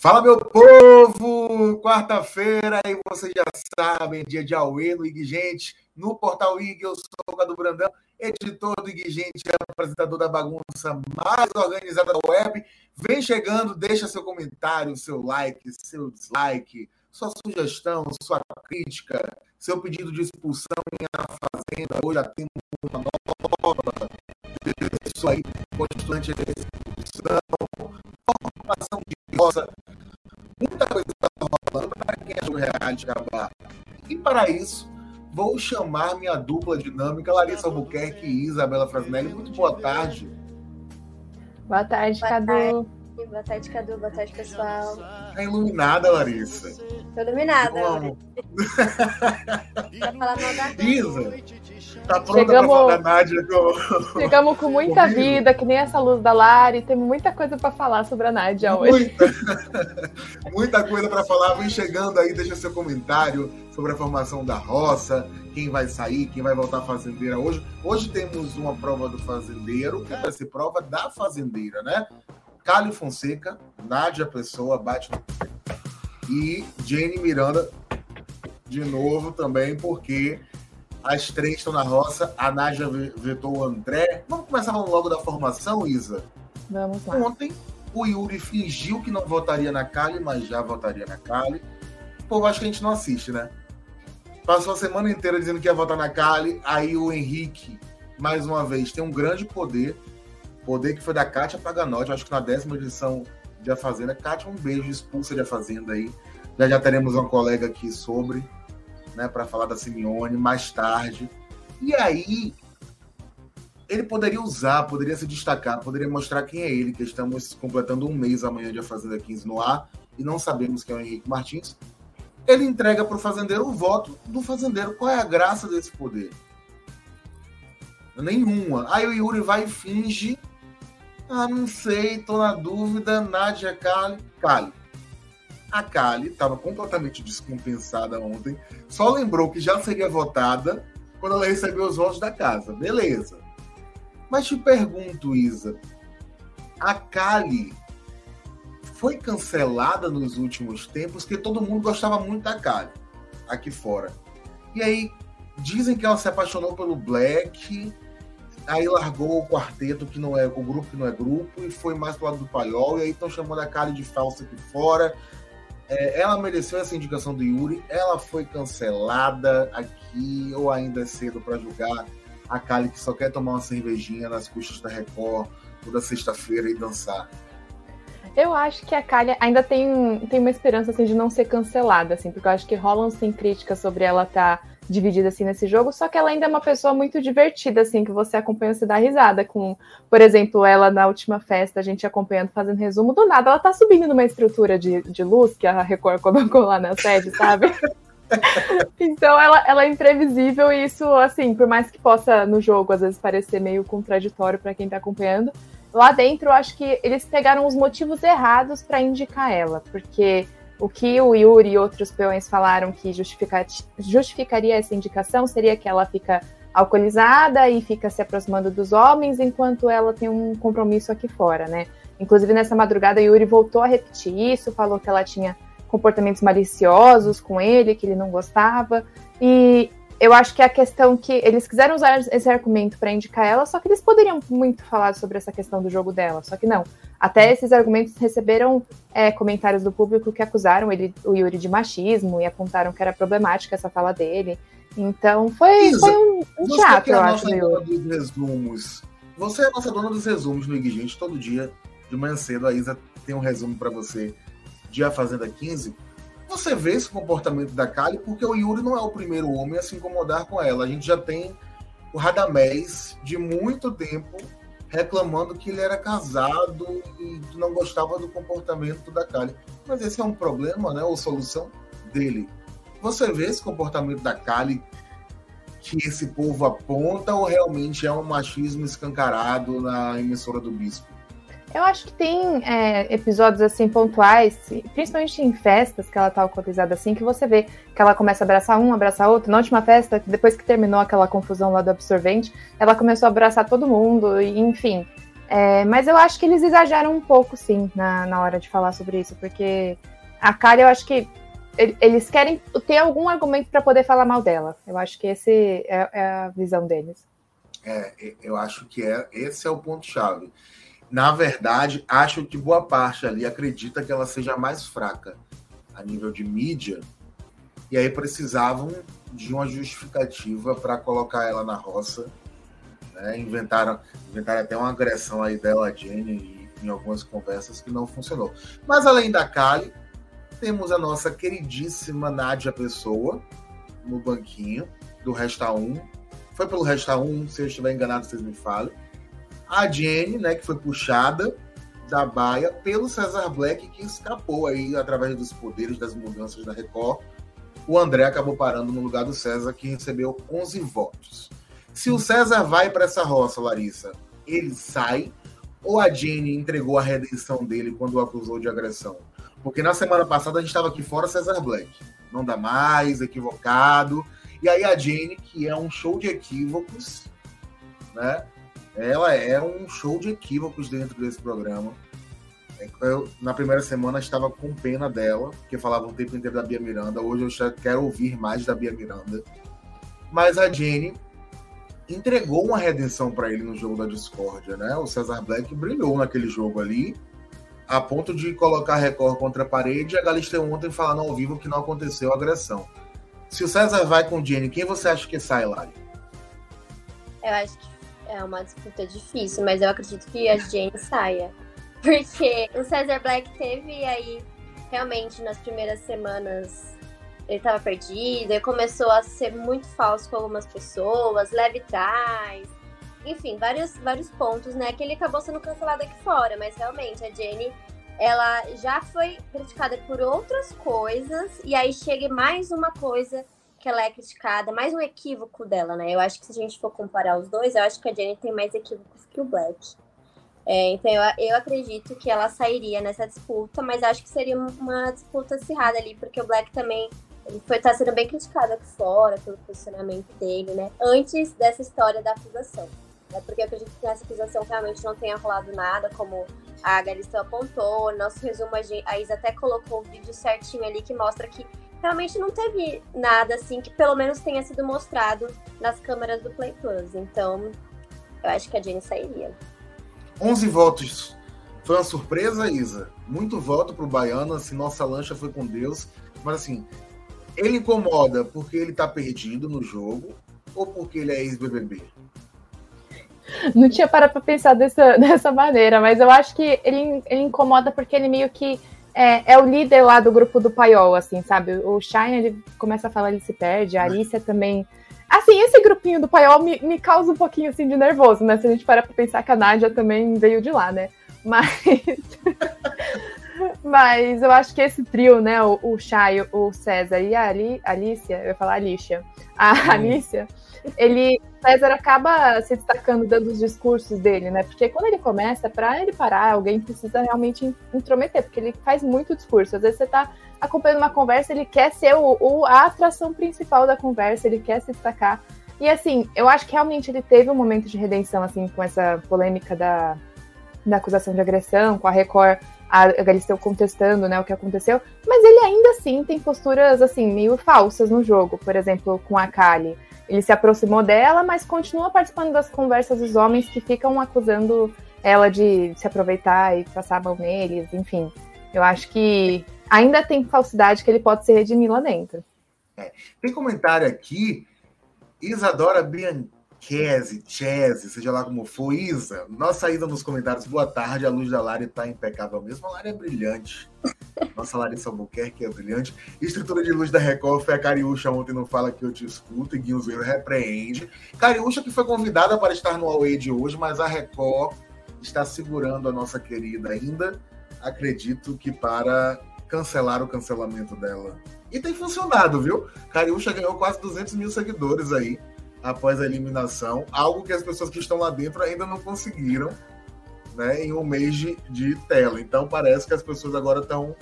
Fala, meu povo! Quarta-feira, aí vocês já sabem, dia de Aue no IG Gente, no Portal IG, eu sou o Cadu Brandão, editor do IG Gente, apresentador da bagunça mais organizada da web. Vem chegando, deixa seu comentário, seu like, seu dislike, sua sugestão, sua crítica, seu pedido de expulsão em a Fazenda. Hoje já temos uma nova pessoa aí, postulante de expulsão, formação de roça, muita coisa está rolando para quem é o reality acabar. E para isso, vou chamar minha dupla dinâmica, Larissa Albuquerque e Isabela Frasnelli. Muito boa tarde. Boa tarde, boa Cadu. Tarde. Boa tarde, Cadu. Boa tarde, pessoal. Tá iluminada, Larissa. Tô iluminada. Pra falar mal da Isa, Tá pronta chegamos, pra falar da Nádia? Com... Chegamos com muita Comigo? vida, que nem essa luz da Lari. Tem muita coisa para falar sobre a Nádia hoje. Muita, muita coisa para falar. Vem chegando aí, deixa seu comentário sobre a formação da roça, quem vai sair, quem vai voltar fazendeira hoje. Hoje temos uma prova do fazendeiro, que vai ser prova da fazendeira, né? Cálio Fonseca, Nádia Pessoa, bate no... E Jenny Miranda, de novo também, porque as três estão na roça. A Nádia vetou o André. Vamos começar logo da formação, Isa? Vamos lá. Ontem, o Yuri fingiu que não votaria na Kali, mas já votaria na Kali. Pô, acho que a gente não assiste, né? Passou a semana inteira dizendo que ia votar na Kali. Aí o Henrique, mais uma vez, tem um grande poder. Poder que foi da Kátia Paganotti. Acho que na décima edição de A Fazenda. Kátia, um beijo, expulsa de A Fazenda aí. Já já teremos uma colega aqui sobre né, para falar da Simeone mais tarde. E aí ele poderia usar, poderia se destacar, poderia mostrar quem é ele, que estamos completando um mês amanhã de A Fazenda 15 no ar e não sabemos quem é o Henrique Martins. Ele entrega para o fazendeiro o voto do fazendeiro. Qual é a graça desse poder? Nenhuma. Aí o Yuri vai e finge. Ah, não sei, tô na dúvida. Nádia Kali. Kali. A Kali estava completamente descompensada ontem, só lembrou que já seria votada quando ela recebeu os votos da casa. Beleza. Mas te pergunto, Isa, a Kali foi cancelada nos últimos tempos, porque todo mundo gostava muito da Kali aqui fora. E aí dizem que ela se apaixonou pelo Black, aí largou o quarteto que não é o grupo que não é grupo e foi mais pro lado do paiol e aí estão chamando a Kali de falsa aqui fora. É, ela mereceu essa indicação do Yuri. Ela foi cancelada aqui, ou ainda é cedo para julgar a Kali que só quer tomar uma cervejinha nas custas da Record toda sexta-feira e dançar. Eu acho que a Kali ainda tem, tem uma esperança assim, de não ser cancelada, assim, porque eu acho que rolam sim críticas sobre ela estar. Tá dividida assim nesse jogo, só que ela ainda é uma pessoa muito divertida, assim, que você acompanha se dá risada com, por exemplo, ela na última festa, a gente acompanhando, fazendo resumo, do nada ela tá subindo numa estrutura de, de luz que a Record colocou lá na sede, sabe? então ela, ela é imprevisível e isso, assim, por mais que possa no jogo às vezes parecer meio contraditório para quem tá acompanhando, lá dentro eu acho que eles pegaram os motivos errados para indicar ela, porque o que o Yuri e outros peões falaram que justificaria essa indicação seria que ela fica alcoolizada e fica se aproximando dos homens enquanto ela tem um compromisso aqui fora, né? Inclusive nessa madrugada Yuri voltou a repetir isso, falou que ela tinha comportamentos maliciosos com ele, que ele não gostava. E eu acho que a questão que eles quiseram usar esse argumento para indicar ela, só que eles poderiam muito falar sobre essa questão do jogo dela, só que não. Até esses argumentos receberam é, comentários do público que acusaram ele, o Yuri de machismo e apontaram que era problemática essa fala dele. Então foi, Isa, foi um, um teatro, é eu acho. Dos resumos. Você é a nossa dona dos resumos no Gente. Todo dia, de manhã cedo, a Isa tem um resumo para você de A Fazenda 15. Você vê esse comportamento da Kali porque o Yuri não é o primeiro homem a se incomodar com ela. A gente já tem o Radamés de muito tempo reclamando que ele era casado e não gostava do comportamento da Kali. Mas esse é um problema, né? Ou solução dele. Você vê esse comportamento da Kali que esse povo aponta ou realmente é um machismo escancarado na emissora do Bispo? Eu acho que tem é, episódios assim pontuais, principalmente em festas que ela tá alcoolizada assim, que você vê que ela começa a abraçar um, abraçar outro. Na última festa, depois que terminou aquela confusão lá do absorvente, ela começou a abraçar todo mundo, e, enfim. É, mas eu acho que eles exageram um pouco, sim, na, na hora de falar sobre isso, porque a Kali, eu acho que eles querem ter algum argumento para poder falar mal dela. Eu acho que esse é, é a visão deles. É, eu acho que é, esse é o ponto-chave. Na verdade, acho que boa parte ali acredita que ela seja mais fraca a nível de mídia, e aí precisavam de uma justificativa para colocar ela na roça né? Inventaram, inventaram até uma agressão aí dela, a Jenny, em algumas conversas que não funcionou. Mas além da Kali, temos a nossa queridíssima Nádia Pessoa no banquinho do Resta 1. Foi pelo Resta 1, se eu estiver enganado, vocês me falem. A Jenny, né, que foi puxada da baia pelo Cesar Black, que escapou aí através dos poderes das mudanças da Record. O André acabou parando no lugar do César, que recebeu 11 votos. Se o César vai para essa roça, Larissa, ele sai ou a Jenny entregou a redenção dele quando o acusou de agressão? Porque na semana passada a gente estava aqui fora César Black. Não dá mais, equivocado. E aí a Jenny, que é um show de equívocos, né? Ela é um show de equívocos dentro desse programa. Eu, na primeira semana estava com pena dela, porque falava o tempo inteiro da Bia Miranda. Hoje eu já quero ouvir mais da Bia Miranda. Mas a Jenny entregou uma redenção para ele no jogo da discórdia, né? O Cesar Black brilhou naquele jogo ali, a ponto de colocar Record contra a parede e a Galisteu ontem falando ao vivo que não aconteceu agressão. Se o César vai com o Jenny, quem você acha que sai, Lari? Eu acho que é uma disputa difícil, mas eu acredito que a Jenny saia. Porque o Cesar Black teve aí, realmente, nas primeiras semanas, ele tava perdido, ele começou a ser muito falso com algumas pessoas, leve trás, enfim, vários, vários pontos, né? Que ele acabou sendo cancelado aqui fora, mas realmente a Jenny, ela já foi criticada por outras coisas, e aí chega mais uma coisa que ela é criticada, mais um equívoco dela, né? Eu acho que se a gente for comparar os dois, eu acho que a Jenny tem mais equívocos que o Black. É, então eu, eu acredito que ela sairia nessa disputa, mas acho que seria uma disputa acirrada ali, porque o Black também ele foi tá sendo bem criticado aqui fora pelo posicionamento dele, né? Antes dessa história da acusação. Né? Porque eu acredito que nessa acusação realmente não tenha rolado nada, como a Galisteu apontou. Nosso resumo, a Isa até colocou o vídeo certinho ali que mostra que realmente não teve nada assim que pelo menos tenha sido mostrado nas câmeras do Play Plus. Então, eu acho que a Jenny sairia. 11 votos. Foi uma surpresa, Isa. Muito voto pro Baiano, assim, nossa lancha foi com Deus. Mas assim, ele incomoda porque ele tá perdido no jogo ou porque ele é ex-BBB? Não tinha parado pra pensar dessa, dessa maneira, mas eu acho que ele, ele incomoda porque ele meio que é, é, o líder lá do grupo do Paiol, assim, sabe? O Shine, ele começa a falar, ele se perde, a Alicia também. Assim, esse grupinho do Paiol me, me causa um pouquinho, assim, de nervoso, né? Se a gente parar pra pensar que a Nádia também veio de lá, né? Mas... Mas eu acho que esse trio, né? O, o Chay, o César e a Ali, Alicia, eu ia falar Alicia, a hum. Alicia, ele, César acaba se destacando dando os discursos dele, né? Porque quando ele começa, para ele parar, alguém precisa realmente intrometer, porque ele faz muito discurso. Às vezes você tá acompanhando uma conversa, ele quer ser o, o, a atração principal da conversa, ele quer se destacar. E assim, eu acho que realmente ele teve um momento de redenção, assim, com essa polêmica da, da acusação de agressão, com a Record a Galisteu contestando né, o que aconteceu, mas ele ainda assim tem posturas assim meio falsas no jogo, por exemplo, com a Kali. Ele se aproximou dela, mas continua participando das conversas dos homens que ficam acusando ela de se aproveitar e passar a mão neles, enfim. Eu acho que ainda tem falsidade que ele pode se redimir lá dentro. É. Tem comentário aqui, Isadora Bianchi Kese, Chese, seja lá como for, Isa, nossa ida nos comentários, boa tarde, a luz da Lari está impecável mesmo, a Lari é brilhante. Nossa Larissa Albuquerque é brilhante. Estrutura de luz da Record foi a Cariúcha ontem não fala que eu te escuto e Guilherme repreende. Cariúcha que foi convidada para estar no Away de hoje, mas a Record está segurando a nossa querida ainda, acredito que para cancelar o cancelamento dela. E tem funcionado, viu? Cariúcha ganhou quase 200 mil seguidores aí após a eliminação, algo que as pessoas que estão lá dentro ainda não conseguiram né, em um mês de, de tela. Então parece que as pessoas agora estão.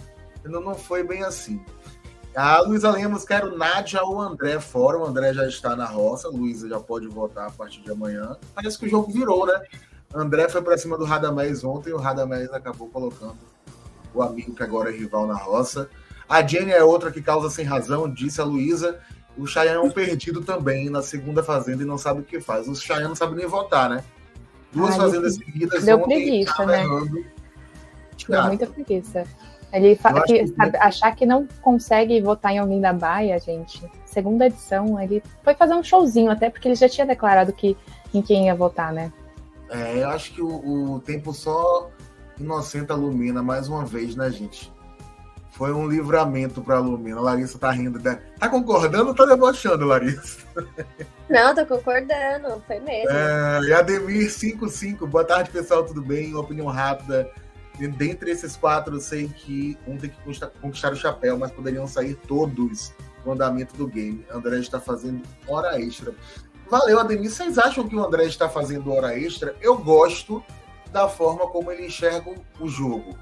Não, não foi bem assim. A Luísa Lemos quer o Nádia ou André fora. O André já está na roça. Luísa já pode votar a partir de amanhã. Parece que o jogo virou, né? André foi para cima do Radamés ontem o Radamés acabou colocando o amigo que agora é rival na roça. A Jenny é outra que causa sem razão, disse a Luísa. O Cheyenne é um perdido também na segunda fazenda e não sabe o que faz. O Cheyenne não sabe nem votar, né? Duas Ai, fazendas seguidas. Deu preguiça, né? Deu muita preguiça. Ele que, sabe, achar que não consegue votar em alguém da Baia, gente. Segunda edição, ele foi fazer um showzinho, até porque ele já tinha declarado que em quem ia votar, né? É, eu acho que o, o tempo só inocenta a Lumina mais uma vez, né, gente? Foi um livramento para a Lumina. Larissa tá rindo. Né? Tá concordando ou tá debochando, Larissa? Não, tô concordando. Foi mesmo. É, e Ademir 55. Boa tarde, pessoal. Tudo bem? Uma opinião rápida. Dentre esses quatro, eu sei que um tem que conquistar o chapéu, mas poderiam sair todos no andamento do game. André está fazendo hora extra. Valeu, Ademir. Vocês acham que o André está fazendo hora extra? Eu gosto da forma como ele enxerga o jogo.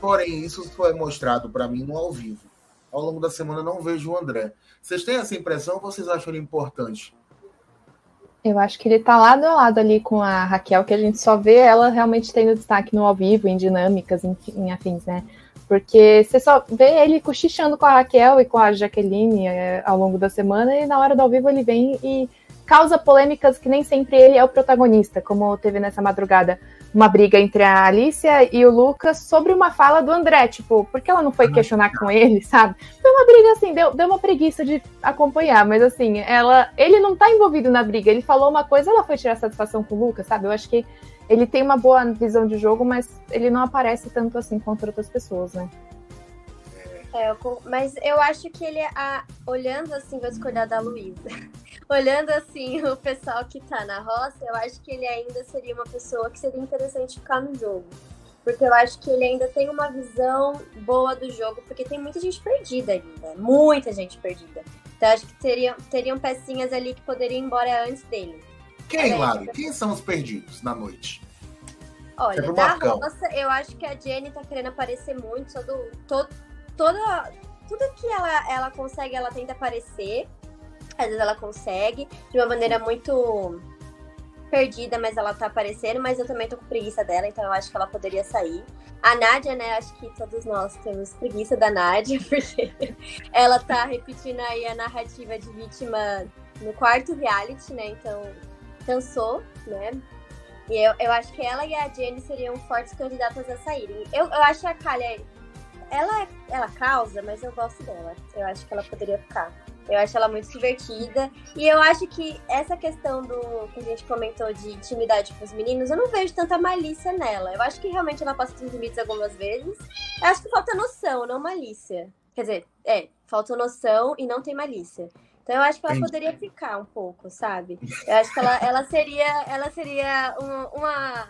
Porém, isso foi mostrado para mim no ao vivo. Ao longo da semana não vejo o André. Vocês têm essa impressão ou vocês acham ele importante? Eu acho que ele tá lado a lado ali com a Raquel, que a gente só vê ela realmente tendo destaque no ao vivo, em dinâmicas, em, em afins, né? Porque você só vê ele cochichando com a Raquel e com a Jaqueline é, ao longo da semana, e na hora do ao vivo ele vem e causa polêmicas que nem sempre ele é o protagonista, como teve nessa madrugada uma briga entre a Alicia e o Lucas sobre uma fala do André, tipo, por que ela não foi questionar com ele, sabe? Foi uma briga assim, deu, deu uma preguiça de acompanhar, mas assim, ela, ele não tá envolvido na briga, ele falou uma coisa, ela foi tirar satisfação com o Lucas, sabe? Eu acho que ele tem uma boa visão de jogo, mas ele não aparece tanto assim contra outras pessoas, né? É, eu, mas eu acho que ele, a, olhando assim, vou discordar da Luísa. Olhando assim o pessoal que tá na roça, eu acho que ele ainda seria uma pessoa que seria interessante ficar no jogo. Porque eu acho que ele ainda tem uma visão boa do jogo, porque tem muita gente perdida ainda. Muita gente perdida. Então eu acho que teriam, teriam pecinhas ali que poderiam ir embora antes dele. Quem, Lari? Quem são os perdidos na noite? Olha, é da roça, eu acho que a Jenny tá querendo aparecer muito. Todo, todo, toda, tudo que ela, ela consegue, ela tenta aparecer. Às vezes ela consegue, de uma maneira muito perdida, mas ela tá aparecendo, mas eu também tô com preguiça dela, então eu acho que ela poderia sair. A Nádia, né, acho que todos nós temos preguiça da Nádia, porque ela tá repetindo aí a narrativa de vítima no quarto reality, né, então cansou, né, e eu, eu acho que ela e a Jenny seriam fortes candidatas a saírem. Eu, eu acho a Kalia ela, ela causa, mas eu gosto dela. Eu acho que ela poderia ficar. Eu acho ela muito divertida. E eu acho que essa questão do que a gente comentou de intimidade com os meninos, eu não vejo tanta malícia nela. Eu acho que realmente ela passa dos limites algumas vezes. Eu acho que falta noção, não malícia. Quer dizer, é, falta noção e não tem malícia. Então eu acho que ela poderia ficar um pouco, sabe? Eu acho que ela, ela seria, ela seria uma, uma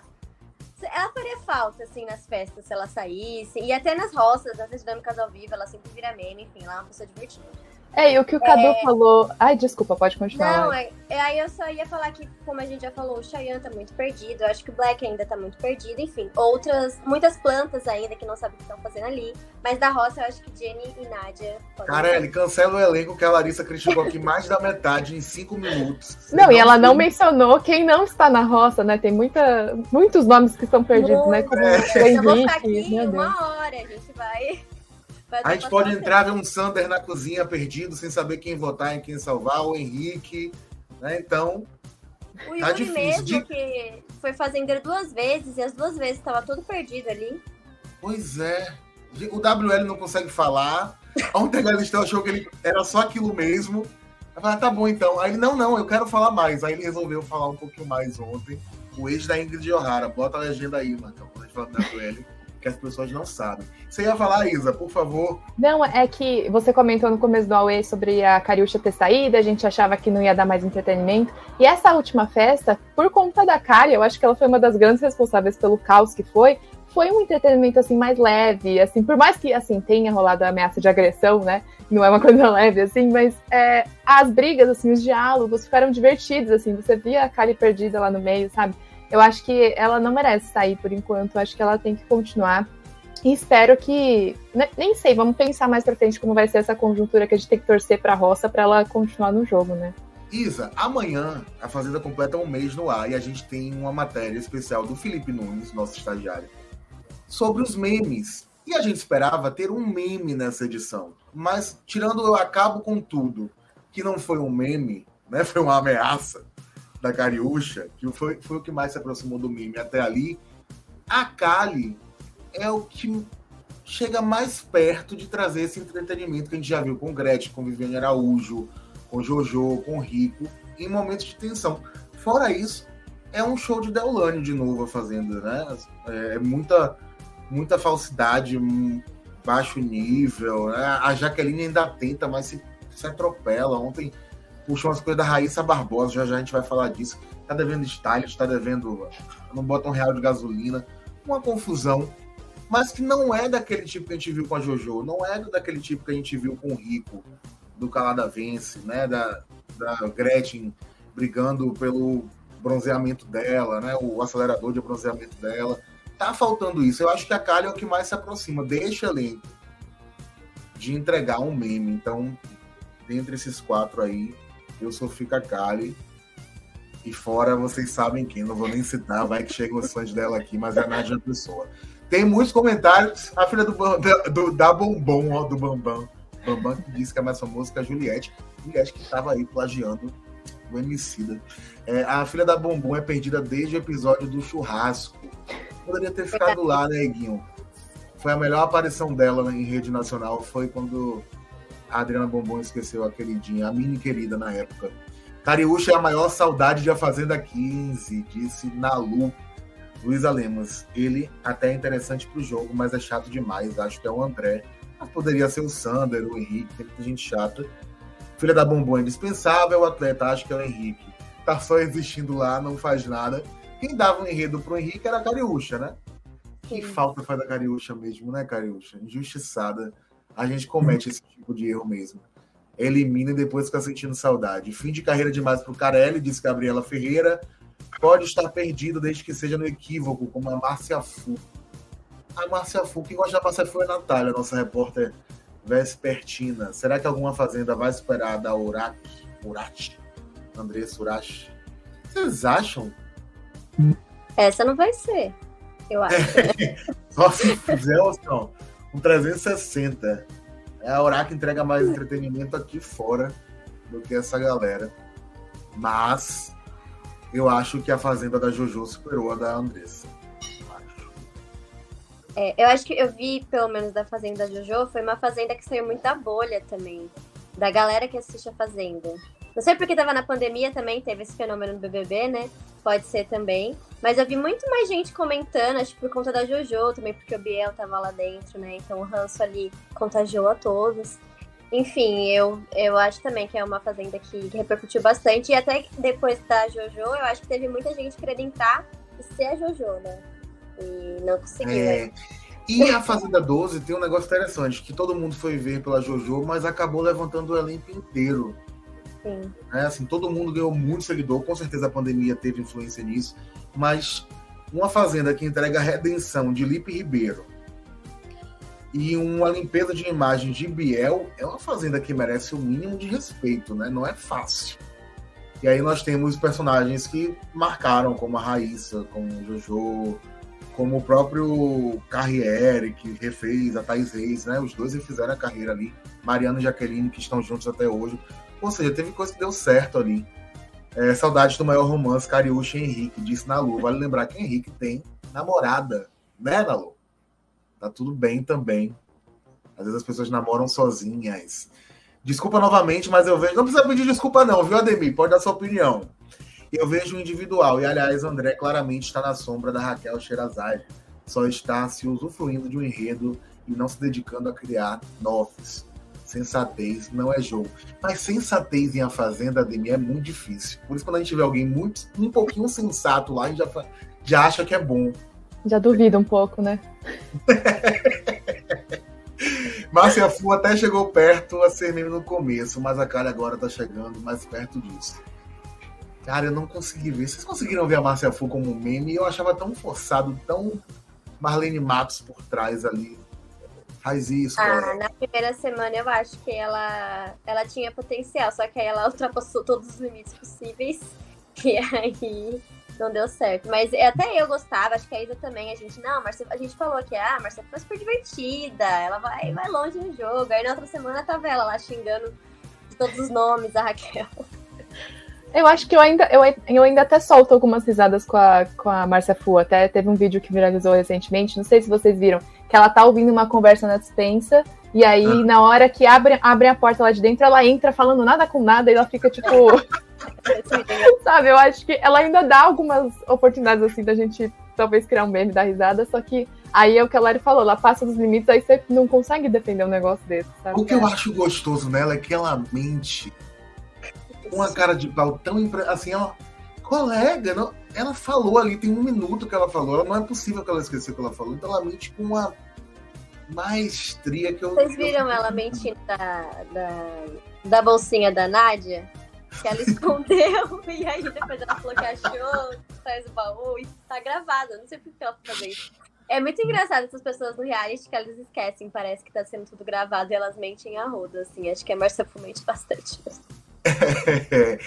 ela faria falta, assim, nas festas, se ela saísse. E até nas roças, nas dinâmicas ao vivo, ela sempre vira meme, enfim, ela é uma pessoa divertida. É, e o que o Cadu é... falou. Ai, desculpa, pode continuar. Não, é, é, aí eu só ia falar que, como a gente já falou, o Cheyenne tá muito perdido. Eu acho que o Black ainda tá muito perdido. Enfim, outras, muitas plantas ainda que não sabem o que estão fazendo ali. Mas da roça, eu acho que Jenny e Nádia. Carelli, cancela o elenco que a Larissa criticou aqui mais da metade em cinco minutos. Não, não, e ela não mencionou quem não está na roça, né? Tem muita, muitos nomes que estão perdidos, né? Como é. Eu vou ficar aqui uma hora, a gente vai. A gente pode entrar ver um Sander na cozinha perdido, sem saber quem votar e quem salvar, o Henrique, né? Então. O tá difícil. mesmo de... que foi fazendeiro duas vezes e as duas vezes estava todo perdido ali. Pois é. O WL não consegue falar. Ontem a Galisteu achou que ele era só aquilo mesmo. Eu falei, ah, tá bom então. Aí ele, não, não, eu quero falar mais. Aí ele resolveu falar um pouquinho mais ontem. O ex da Ingrid O'Hara. Bota a legenda aí, Marcão, quando a gente fala do WL que as pessoas não sabem. Você ia falar, Isa, por favor? Não, é que você comentou no começo do Aue sobre a Cariúcha ter saído, a gente achava que não ia dar mais entretenimento. E essa última festa, por conta da Kari, eu acho que ela foi uma das grandes responsáveis pelo caos que foi, foi um entretenimento assim mais leve, assim, por mais que assim tenha rolado a ameaça de agressão, né? Não é uma coisa leve assim, mas é, as brigas, assim, os diálogos ficaram divertidos, assim. Você via a Kari perdida lá no meio, sabe? Eu acho que ela não merece sair por enquanto. Acho que ela tem que continuar. E espero que. Né, nem sei, vamos pensar mais pra frente como vai ser essa conjuntura que a gente tem que torcer pra roça para ela continuar no jogo, né? Isa, amanhã a Fazenda completa um mês no ar e a gente tem uma matéria especial do Felipe Nunes, nosso estagiário, sobre os memes. E a gente esperava ter um meme nessa edição. Mas, tirando eu acabo com tudo, que não foi um meme, né? Foi uma ameaça da Cariúcha, que foi, foi o que mais se aproximou do meme até ali. A Kali é o que chega mais perto de trazer esse entretenimento que a gente já viu com Gretchen, com Viviane Araújo, com Jojo, com Rico, em momentos de tensão. Fora isso, é um show de Deolane de novo a Fazenda, né? É muita, muita falsidade, baixo nível. Né? A Jaqueline ainda tenta, mas se, se atropela. Ontem puxou umas coisas da Raíssa Barbosa, já já a gente vai falar disso. Tá devendo style, tá devendo. Não bota um real de gasolina. Uma confusão. Mas que não é daquele tipo que a gente viu com a Jojo, não é daquele tipo que a gente viu com o Rico, do Calada Vence, né? Da, da Gretchen brigando pelo bronzeamento dela, né? O acelerador de bronzeamento dela. Tá faltando isso. Eu acho que a Kali é o que mais se aproxima. Deixa elenco de entregar um meme. Então, dentre esses quatro aí, eu sou Fica Kali. E fora, vocês sabem quem, não vou nem citar, vai que chegam os fãs dela aqui, mas é a Nádia Pessoa. Tem muitos comentários. A filha do, do da Bombom, ó, do Bambam. Bambam que disse que é mais famoso que a Juliette. Juliette que estava aí plagiando o Emicida. É, a filha da Bombom é perdida desde o episódio do churrasco. Poderia ter ficado lá, né, Guinho? Foi a melhor aparição dela em rede nacional. Foi quando a Adriana Bombom esqueceu a queridinha, a mini querida na época. Cariúcha é a maior saudade de A Fazenda 15, disse Nalu. Luísa Lemos. Ele até é interessante pro jogo, mas é chato demais. Acho que é o André. Mas poderia ser o Sander, o Henrique, tem muita gente chata. Filha da Bombom é indispensável, o atleta acho que é o Henrique. Tá só existindo lá, não faz nada. Quem dava um enredo pro Henrique era a Cariúcha, né? Que falta faz a Cariúcha mesmo, né, Cariúcha? Injustiçada. A gente comete esse tipo de erro mesmo. Elimina e depois fica sentindo saudade. Fim de carreira demais pro Carelli, disse Gabriela Ferreira. Pode estar perdido desde que seja no equívoco, como a Márcia Fu. A Márcia Fu, quem gosta da Márcia Fu é a Natália, nossa repórter vespertina. Será que alguma fazenda vai esperar da Urac, Urati, Andressa Urachi? Vocês acham? Essa não vai ser, eu acho. Só se fizer não, um 360. É a Urac entrega mais entretenimento aqui fora do que essa galera. Mas eu acho que a Fazenda da Jojo superou a da Andressa. É, eu acho que eu vi, pelo menos, da Fazenda da Jojo, foi uma Fazenda que saiu muito da bolha também. Da galera que assiste a Fazenda. Não sei porque tava na pandemia também, teve esse fenômeno do BBB, né? Pode ser também. Mas eu vi muito mais gente comentando, acho que por conta da Jojo também, porque o Biel tava lá dentro, né? Então o ranço ali contagiou a todos. Enfim, eu, eu acho também que é uma fazenda que, que, repercutiu bastante. E até depois da JoJo, eu acho que teve muita gente querendo entrar e ser a JoJo, né? E não conseguiu. É... Né? E a Fazenda 12 tem um negócio interessante, que todo mundo foi ver pela JoJo, mas acabou levantando o elenco inteiro. Sim. É, assim, todo mundo ganhou muito seguidor, com certeza a pandemia teve influência nisso, mas uma Fazenda que entrega a redenção de Lipe Ribeiro, e uma limpeza de imagem de Biel é uma fazenda que merece o mínimo de respeito, né? Não é fácil. E aí nós temos personagens que marcaram, como a Raíssa, como o Jojo, como o próprio Carriere, que refez a Thais Reis, né? Os dois refizeram a carreira ali. Mariana e Jaqueline, que estão juntos até hoje. Ou seja, teve coisa que deu certo ali. É, saudades do maior romance, Cariúcha e Henrique, disse Nalu. Vale lembrar que Henrique tem namorada, né, Nalu? Tá tudo bem também. Às vezes as pessoas namoram sozinhas. Desculpa novamente, mas eu vejo. Não precisa pedir desculpa, não, viu, Ademir? Pode dar sua opinião. Eu vejo o individual. E, aliás, André claramente está na sombra da Raquel Sherazade. Só está se usufruindo de um enredo e não se dedicando a criar novos. Sensatez não é jogo. Mas sensatez em A Fazenda, Ademir, é muito difícil. Por isso, quando a gente vê alguém muito, um pouquinho sensato lá, a gente já, já acha que é bom. Já duvida um pouco, né? Márcia Fu até chegou perto a ser meme no começo, mas a cara agora tá chegando mais perto disso. Cara, eu não consegui ver. Vocês conseguiram ver a Márcia Fu como meme? Eu achava tão forçado, tão Marlene Matos por trás ali. Faz isso, Ah, na primeira semana eu acho que ela, ela tinha potencial, só que aí ela ultrapassou todos os limites possíveis. E aí não deu certo. Mas até eu gostava, acho que a Isa também. A gente, não, a Marcia, a gente falou que ah, a Marcia foi super divertida, ela vai, vai longe no jogo. Aí na outra semana tava ela lá xingando de todos os nomes a Raquel. Eu acho que eu ainda, eu, eu ainda até solto algumas risadas com a, com a Marcia Fu. Até teve um vídeo que viralizou recentemente, não sei se vocês viram, que ela tá ouvindo uma conversa na dispensa, e aí, Ah. na hora que abre, abre a porta lá de dentro, ela entra falando nada com nada, e ela fica tipo. Sabe, eu acho que ela ainda dá algumas oportunidades assim da gente talvez criar um meme da risada, só que aí é o que a Lari falou, ela passa dos limites, aí você não consegue defender um negócio desse, sabe? O que eu acho gostoso nela é que ela mente com uma cara de pau tão impre... assim, ela colega, não... ela falou ali, tem um minuto que ela falou, ela não é possível que ela esqueceu o que ela falou, então ela mente com uma maestria que eu Vocês viram ela mentindo da, da, da bolsinha da Nádia? Que ela escondeu e aí depois ela falou que achou, traz o baú e tá gravado. Eu não sei por que ela foi fazer isso. É muito engraçado essas pessoas no reality que elas esquecem, parece que tá sendo tudo gravado e elas mentem a roda, assim. Acho que a Marcia Fu mente bastante.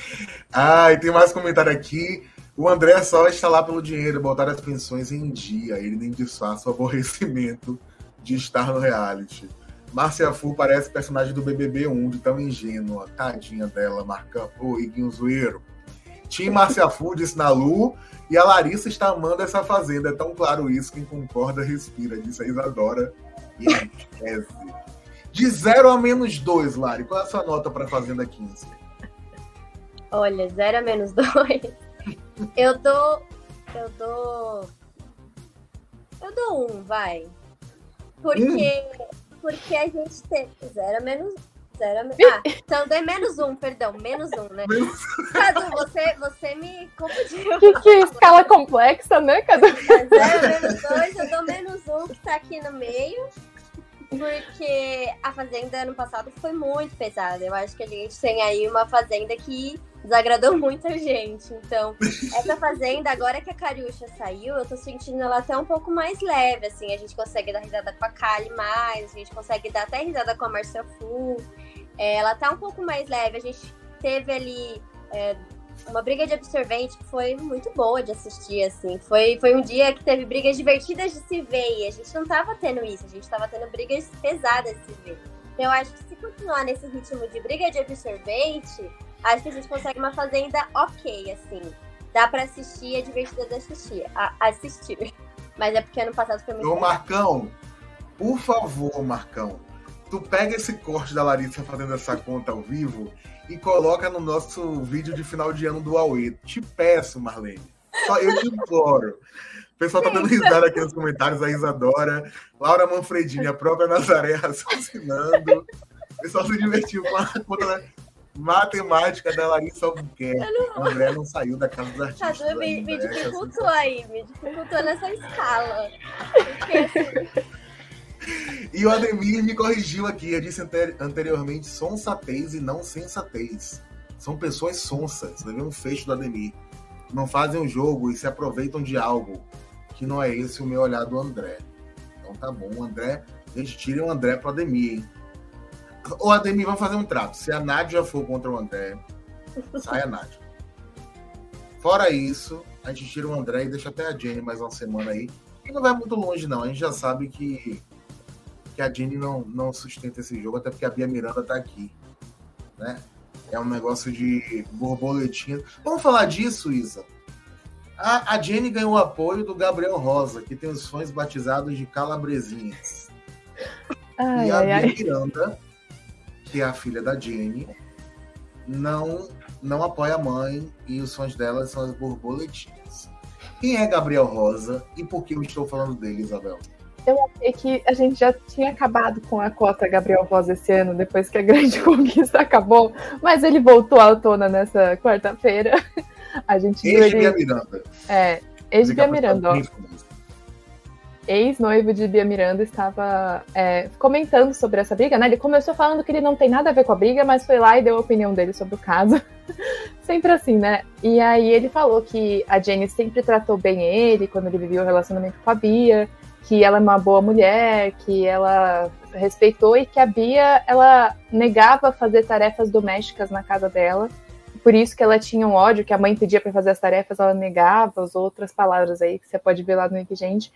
ah, e tem mais comentário aqui. O André só está lá pelo dinheiro, botar as pensões em dia. Ele nem disfarça o aborrecimento de estar no reality. Márcia Fu parece personagem do BBB 1, de tão ingênua. Tadinha dela, marca. Ô, Iguinho Zoeiro. Tim Márcia Fu disse na Lu, e a Larissa está amando essa fazenda. É tão claro isso, quem concorda respira, disse a Isadora. E enriquece. De 0 a menos 2, Lari, qual é a sua nota para Fazenda 15? Olha, 0 a menos 2. Eu dou. Eu dou. Eu dou um, vai. Porque. Porque a gente tem. 0 a menos. Zero a menos. Ah, então dei menos um, perdão. Menos um, né? Cadu, você, você me confundiu. Que, que escala complexa, né, Cadu? Zero menos dois, eu dou menos um que tá aqui no meio. Porque a Fazenda ano passado foi muito pesada. Eu acho que a gente tem aí uma Fazenda que desagradou muita gente. Então, essa Fazenda, agora que a Cariúcha saiu, eu tô sentindo ela até um pouco mais leve, assim. A gente consegue dar risada com a Kali mais, a gente consegue dar até risada com a Marcia Fu. É, ela tá um pouco mais leve. A gente teve ali é, uma briga de absorvente que foi muito boa de assistir, assim. Foi, foi um dia que teve brigas divertidas de se ver e a gente não tava tendo isso, a gente tava tendo brigas pesadas de se ver. Então eu acho que se continuar nesse ritmo de briga de absorvente, acho que a gente consegue uma fazenda ok, assim. Dá pra assistir, é divertida de assistir. A, assistir. Mas é porque ano passado foi muito Ô, Marcão, por favor, Marcão, tu pega esse corte da Larissa fazendo essa conta ao vivo e coloca no nosso vídeo de final de ano do Aue. Te peço, Marlene. Só eu te imploro. O pessoal tá dando risada aqui nos comentários, a Isadora, Laura Manfredini, a própria Nazaré raciocinando. O pessoal se divertiu com a conta matemática da Larissa Albuquerque. O André não saiu da casa dos artistas. Cadu me, me dificultou aí, me dificultou nessa escala. Porque, assim, E o Ademir me corrigiu aqui. Eu disse ante- anteriormente sonsatez e não sensatez. São pessoas sonsas. Levei um fecho do Ademir. Não fazem o jogo e se aproveitam de algo. Que não é esse o meu olhar do André. Então tá bom, o André. Gente, tirem o André pro Ademir, hein? Ô, Ademir, vamos fazer um trato. Se a Nádia for contra o André, sai a Nádia. Fora isso, a gente tira o André e deixa até a Jenny mais uma semana aí. E não vai muito longe, não. A gente já sabe que que a Jenny não, não sustenta esse jogo, até porque a Bia Miranda tá aqui. Né? É um negócio de borboletinha. Vamos falar disso, Isa. A, a Jenny ganhou o apoio do Gabriel Rosa, que tem os fãs batizados de calabresinhas. Ai, e a ai, Bia ai. Miranda, que é a filha da Jenny, não, não apoia a mãe e os fãs dela são as borboletinhas. Quem é Gabriel Rosa e por que eu estou falando dele, Isabel? É que a gente já tinha acabado com a cota Gabriel Rosa esse ano, depois que a grande conquista acabou, mas ele voltou à tona nessa quarta-feira. A gente viu ele. Miranda. É, ex-Bia Música Miranda, ó. ex-noivo de Bia Miranda, estava é, comentando sobre essa briga, né? Ele começou falando que ele não tem nada a ver com a briga, mas foi lá e deu a opinião dele sobre o caso. sempre assim, né? E aí ele falou que a Jenny sempre tratou bem ele quando ele vivia o relacionamento com a Bia, que ela é uma boa mulher, que ela respeitou e que a Bia ela negava fazer tarefas domésticas na casa dela. Por isso que ela tinha um ódio, que a mãe pedia para fazer as tarefas, ela negava, as outras palavras aí que você pode ver lá no Gente,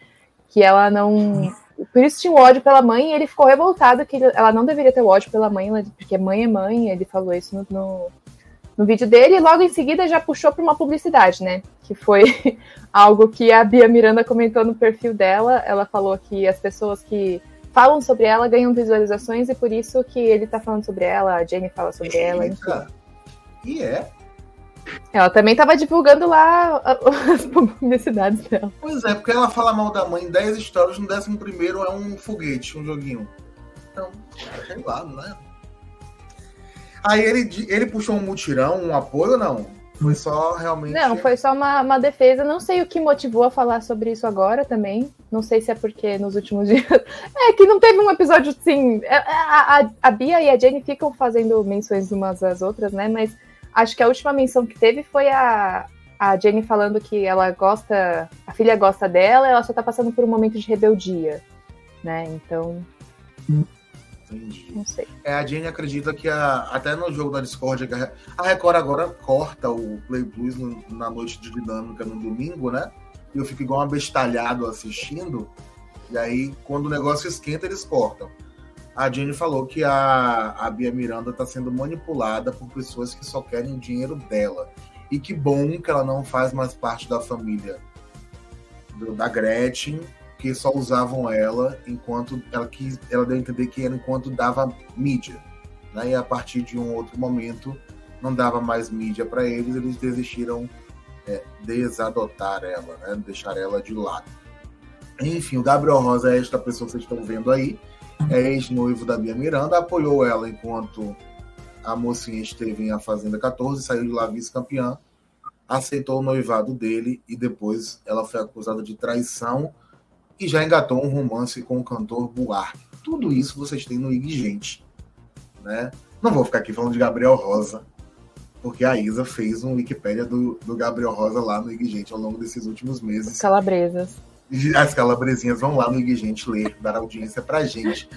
que ela não. Por isso tinha um ódio pela mãe e ele ficou revoltado que ela não deveria ter ódio pela mãe, porque mãe é mãe, ele falou isso no, no, no vídeo dele, e logo em seguida já puxou para uma publicidade, né? Que foi algo que a Bia Miranda comentou no perfil dela. Ela falou que as pessoas que falam sobre ela ganham visualizações e por isso que ele tá falando sobre ela, a Jenny fala sobre Eita. ela, enfim. E é. Ela também estava divulgando lá as publicidades dela. Pois é, porque ela fala mal da mãe em 10 histórias, no 11 primeiro é um foguete, um joguinho. Então, sei lá, né? Aí ele, ele puxou um mutirão, um apoio ou não? Foi só realmente. Não, foi só uma, uma defesa. Não sei o que motivou a falar sobre isso agora também. Não sei se é porque nos últimos dias. É que não teve um episódio assim. A, a, a Bia e a Jenny ficam fazendo menções umas às outras, né? Mas acho que a última menção que teve foi a, a Jenny falando que ela gosta. A filha gosta dela, ela só tá passando por um momento de rebeldia. Né? Então. Hum. Entendi. Não sei. É, a Jenny acredita que a, até no jogo da Discord, a Record agora corta o Play Plus no, na noite de dinâmica no domingo, né? E eu fico igual um abestalhado assistindo. E aí, quando o negócio esquenta, eles cortam. A Jenny falou que a, a Bia Miranda está sendo manipulada por pessoas que só querem o dinheiro dela. E que bom que ela não faz mais parte da família do, da Gretchen que só usavam ela enquanto ela quis, ela deu a entender que era enquanto dava mídia, né? E a partir de um outro momento não dava mais mídia para eles, eles desistiram é, desadotar ela, né? Deixar ela de lado. Enfim, o Gabriel Rosa é esta pessoa que vocês estão vendo aí, é ex-noivo da Bia Miranda, apoiou ela enquanto a mocinha esteve em A Fazenda 14, saiu de lá vice-campeã, aceitou o noivado dele e depois ela foi acusada de traição e já engatou um romance com o cantor Buarque. Tudo isso vocês têm no IG Gente. Né? Não vou ficar aqui falando de Gabriel Rosa, porque a Isa fez um Wikipédia do, do Gabriel Rosa lá no IG Gente ao longo desses últimos meses. Calabresas. As calabresinhas vão lá no IG Gente ler, dar audiência pra gente.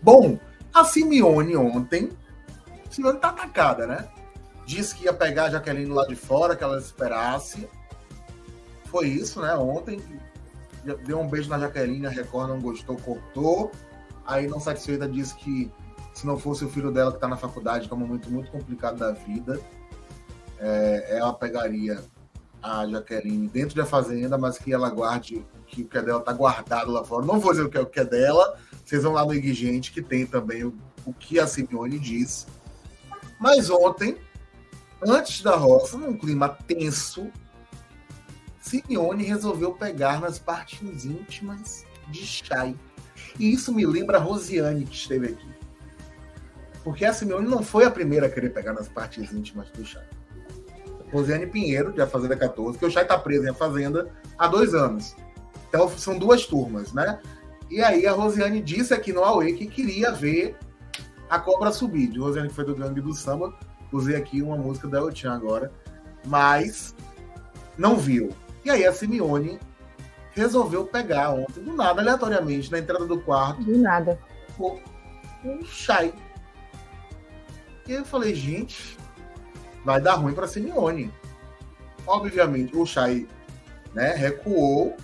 Bom, a Simeone ontem, Simeone tá atacada, né? Disse que ia pegar a Jaqueline lá de fora, que ela esperasse. Foi isso, né? Ontem, deu um beijo na Jaqueline, a Record não gostou, cortou. Aí, não satisfeita, disse que se não fosse o filho dela que está na faculdade, que é um momento muito complicado da vida, é, ela pegaria a Jaqueline dentro da fazenda, mas que ela guarde que o que é dela está guardado lá fora. Não vou dizer o que é, o que é dela, vocês vão lá no Igigente, que tem também o, o que a Simeone disse. Mas ontem, antes da roça, num clima tenso, Simeone resolveu pegar nas partes íntimas de Chay. E isso me lembra a Rosiane que esteve aqui. Porque a Simeone não foi a primeira a querer pegar nas partes íntimas do Chay. Rosiane Pinheiro, de A Fazenda 14, que o Chay está preso em A Fazenda há dois anos. Então são duas turmas, né? E aí a Rosiane disse aqui no Aue que queria ver a cobra subir. De Rosiane que foi do Gangue do Samba, usei aqui uma música da Eltian agora, mas não viu. E aí a Simeone resolveu pegar ontem, do nada, aleatoriamente, na entrada do quarto. Do nada. Um chai. E eu falei, gente, vai dar ruim para Simeone. Obviamente, o chai né, recuou.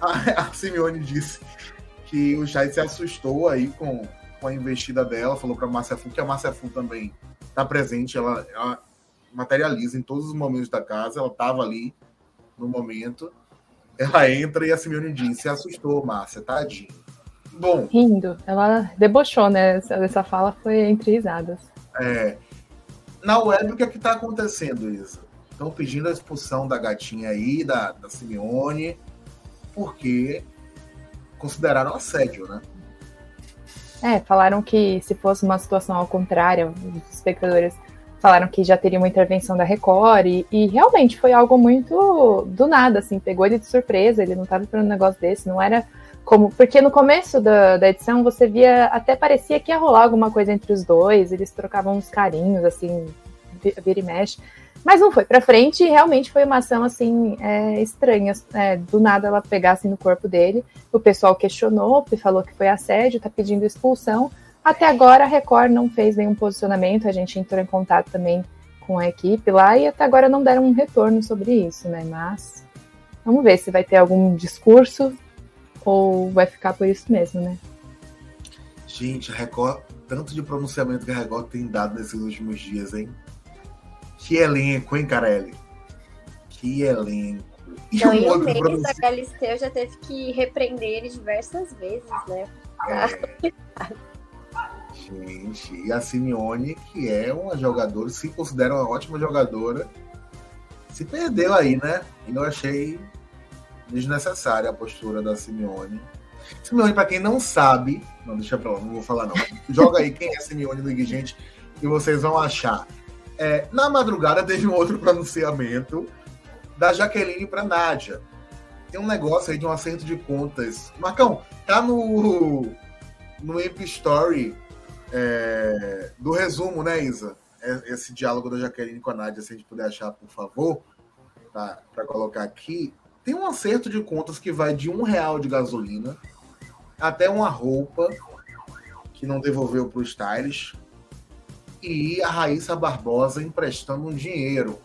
A, a Simeone disse que o chai se assustou aí com, com a investida dela, falou para a Márcia Fu que a Márcia Fu também está presente, ela, ela materializa em todos os momentos da casa, ela estava ali no momento. Ela entra e a Simeone diz: se assustou, Márcia, tadinho. Bom. Rindo. Ela debochou, né? Essa, essa fala foi entre risadas. É. Na web, o que é que tá acontecendo, Isa? Estão pedindo a expulsão da gatinha aí, da, da Simeone, porque consideraram assédio, né? É, falaram que se fosse uma situação ao contrário, os espectadores falaram que já teria uma intervenção da Record, e, e, realmente foi algo muito do nada, assim, pegou ele de surpresa, ele não estava esperando um negócio desse, não era como. Porque no começo da, da edição você via, até parecia que ia rolar alguma coisa entre os dois, eles trocavam uns carinhos, assim, vira e mexe. Mas não foi pra frente e realmente foi uma ação assim é, estranha. É, do nada ela pegasse no corpo dele. O pessoal questionou, falou que foi assédio, tá pedindo expulsão. Até agora a Record não fez nenhum posicionamento, a gente entrou em contato também com a equipe lá e até agora não deram um retorno sobre isso, né? Mas vamos ver se vai ter algum discurso ou vai ficar por isso mesmo, né? Gente, a Record, tanto de pronunciamento que a Record tem dado nesses últimos dias, hein? Que elenco, hein, Carelli? Que elenco. E Não, em um mês pronunci... a Galisteu já teve que repreender ele diversas vezes, né? É. E a Simeone, que é uma jogadora, se considera uma ótima jogadora, se perdeu aí, né? E eu achei desnecessária a postura da Simeone. Simeone, para quem não sabe, não deixa pra lá, não vou falar não. Joga aí quem é Simeone do gente e vocês vão achar. É, na madrugada teve um outro pronunciamento da Jaqueline para Nádia. Tem um negócio aí de um acerto de contas. Marcão, tá no no Imp Story é, do resumo, né, Isa? É, esse diálogo da Jaqueline com a Nádia, se a gente puder achar, por favor, tá, para colocar aqui. Tem um acerto de contas que vai de um real de gasolina até uma roupa que não devolveu para o Styles e a Raíssa Barbosa emprestando um dinheiro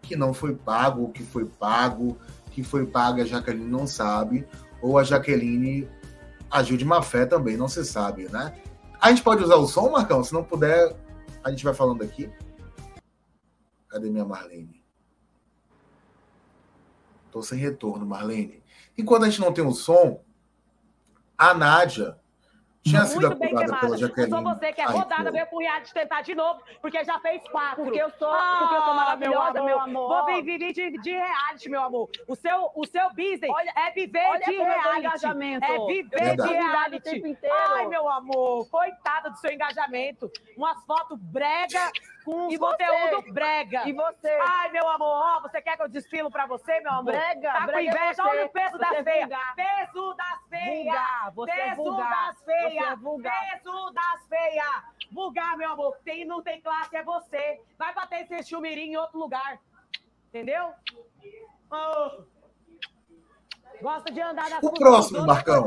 que não foi pago, que foi pago, que foi pago a Jaqueline não sabe, ou a Jaqueline agiu de má fé também, não se sabe, né? A gente pode usar o som, Marcão? Se não puder, a gente vai falando aqui. Cadê minha Marlene? Tô sem retorno, Marlene. Enquanto a gente não tem o som, a Nádia tinha sido Muito bem queimada. Pela Jaqueline. Só você que é rodada, veio pro reality tentar de novo, porque já fez quatro. Porque eu sou, ah, porque eu sou maravilhosa, meu, meu amor. Vou viver de, de reality, meu amor. O seu, o seu business olha, é viver olha de reality. Engajamento. É viver de reality. Ai, meu amor, coitada do seu engajamento. Umas fotos brega com e conteúdo você? brega. E você? Ai, meu amor, ó, você quer que eu desfilo pra você, meu amor? Brega, tá brega com inveja? É Olha o peso das é feias. Peso das feias. Você é peso vulgar. das feias. Você é vulgar. Peso das feias. Vulgar, meu amor. Tem, não tem classe, é você. Vai bater esse chumirinho em outro lugar. Entendeu? Oh. Gosta de andar nas O próximo, Marcão.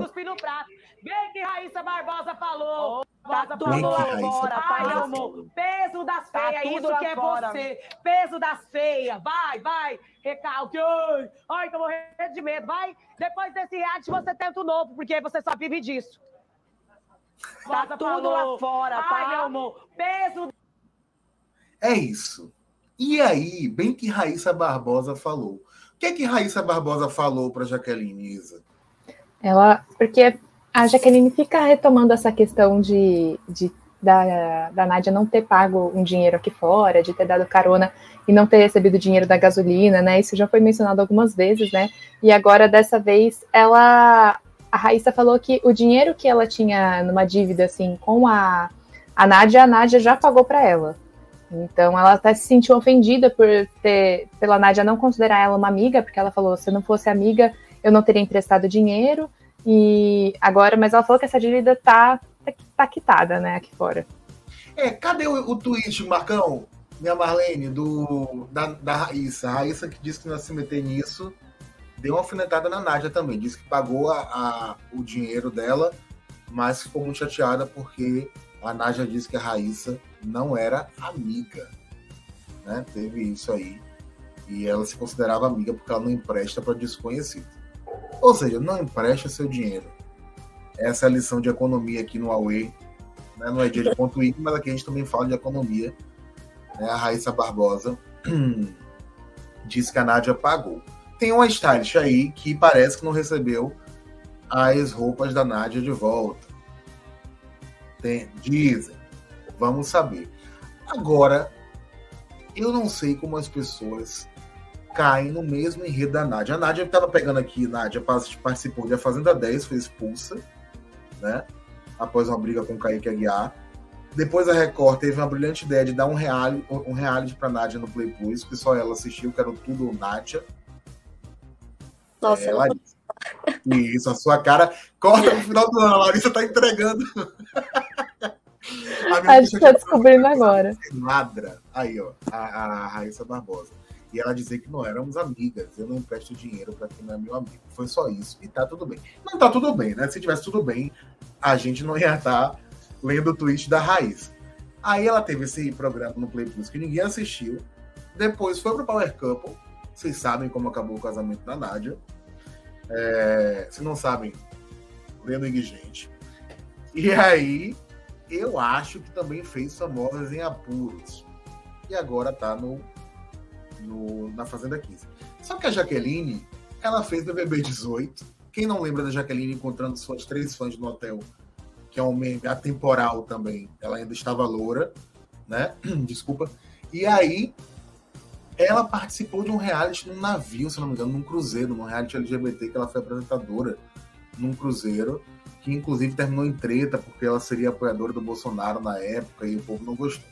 Vem que Raíssa Barbosa falou. Tá tudo lá fora, tá, Ai, amor. Peso das tá feias, isso que é fora. você. Peso das feias. Vai, vai. Recalque. Ai, ai, tô morrendo de medo. Vai. Depois desse reality, você tenta o novo, porque você só vive disso. Tá tudo lá fora? Ai, meu amor. Peso. É isso. E aí, bem que Raíssa Barbosa falou. O que é que Raíssa Barbosa falou para Jaqueline, Isa? Ela, porque a Jaqueline fica retomando essa questão de, de da, da Nádia não ter pago um dinheiro aqui fora, de ter dado carona e não ter recebido dinheiro da gasolina, né? Isso já foi mencionado algumas vezes, né? E agora, dessa vez, ela. A Raíssa falou que o dinheiro que ela tinha numa dívida, assim, com a, a Nádia, a Nádia já pagou para ela. Então ela até se sentiu ofendida por ter, pela Nádia não considerar ela uma amiga, porque ela falou: se eu não fosse amiga, eu não teria emprestado dinheiro. E agora, mas ela falou que essa dívida tá, tá quitada, né, aqui fora. É, cadê o, o tweet, Marcão? Minha Marlene, do, da, da Raíssa. A Raíssa que disse que não ia se meter nisso, deu uma alfinetada na Nádia também. Disse que pagou a, a, o dinheiro dela, mas ficou muito chateada porque a Nádia disse que a Raíssa não era amiga. Né? Teve isso aí. E ela se considerava amiga porque ela não empresta para desconhecido. Ou seja, não empresta seu dinheiro. Essa é a lição de economia aqui no Huawei. Né? Não é dia de ponto I, mas aqui a gente também fala de economia. Né? A Raíssa Barbosa disse que a Nádia pagou. Tem uma stylist aí que parece que não recebeu as roupas da Nádia de volta. Tem, dizem. Vamos saber. Agora, eu não sei como as pessoas caem no mesmo enredo da Nádia. A Nádia estava pegando aqui, Nádia participou de A Fazenda 10, foi expulsa, né? Após uma briga com o Kaique Aguiar. Depois a Record teve uma brilhante ideia de dar um reality, um reality pra Nádia no Play Plus, que só ela assistiu, que era o Tudo Nádia. Nossa, é, Larissa. Isso, a sua cara corta no final do ano, a Larissa tá entregando. A gente tá descobrindo agora. Ladra. Aí, ó, a, a Raíssa Barbosa. E ela dizer que não éramos amigas. Eu não empresto dinheiro para quem não é meu amigo. Foi só isso. E tá tudo bem. Não tá tudo bem, né? Se tivesse tudo bem, a gente não ia estar tá lendo o tweet da Raíssa. Aí ela teve esse programa no Play Plus que ninguém assistiu. Depois foi pro Power Couple. Vocês sabem como acabou o casamento da Nádia. É, se não sabem, lendo gente. E aí, eu acho que também fez famosas em apuros. E agora tá no, no, na Fazenda 15. Só que a Jaqueline, ela fez BBB 18. Quem não lembra da Jaqueline encontrando suas três fãs no hotel, que é um meme atemporal também, ela ainda estava loura, né? Desculpa. E aí, ela participou de um reality num navio, se não me engano, num cruzeiro, num reality LGBT, que ela foi apresentadora num cruzeiro, que inclusive terminou em treta, porque ela seria apoiadora do Bolsonaro na época e o povo não gostou.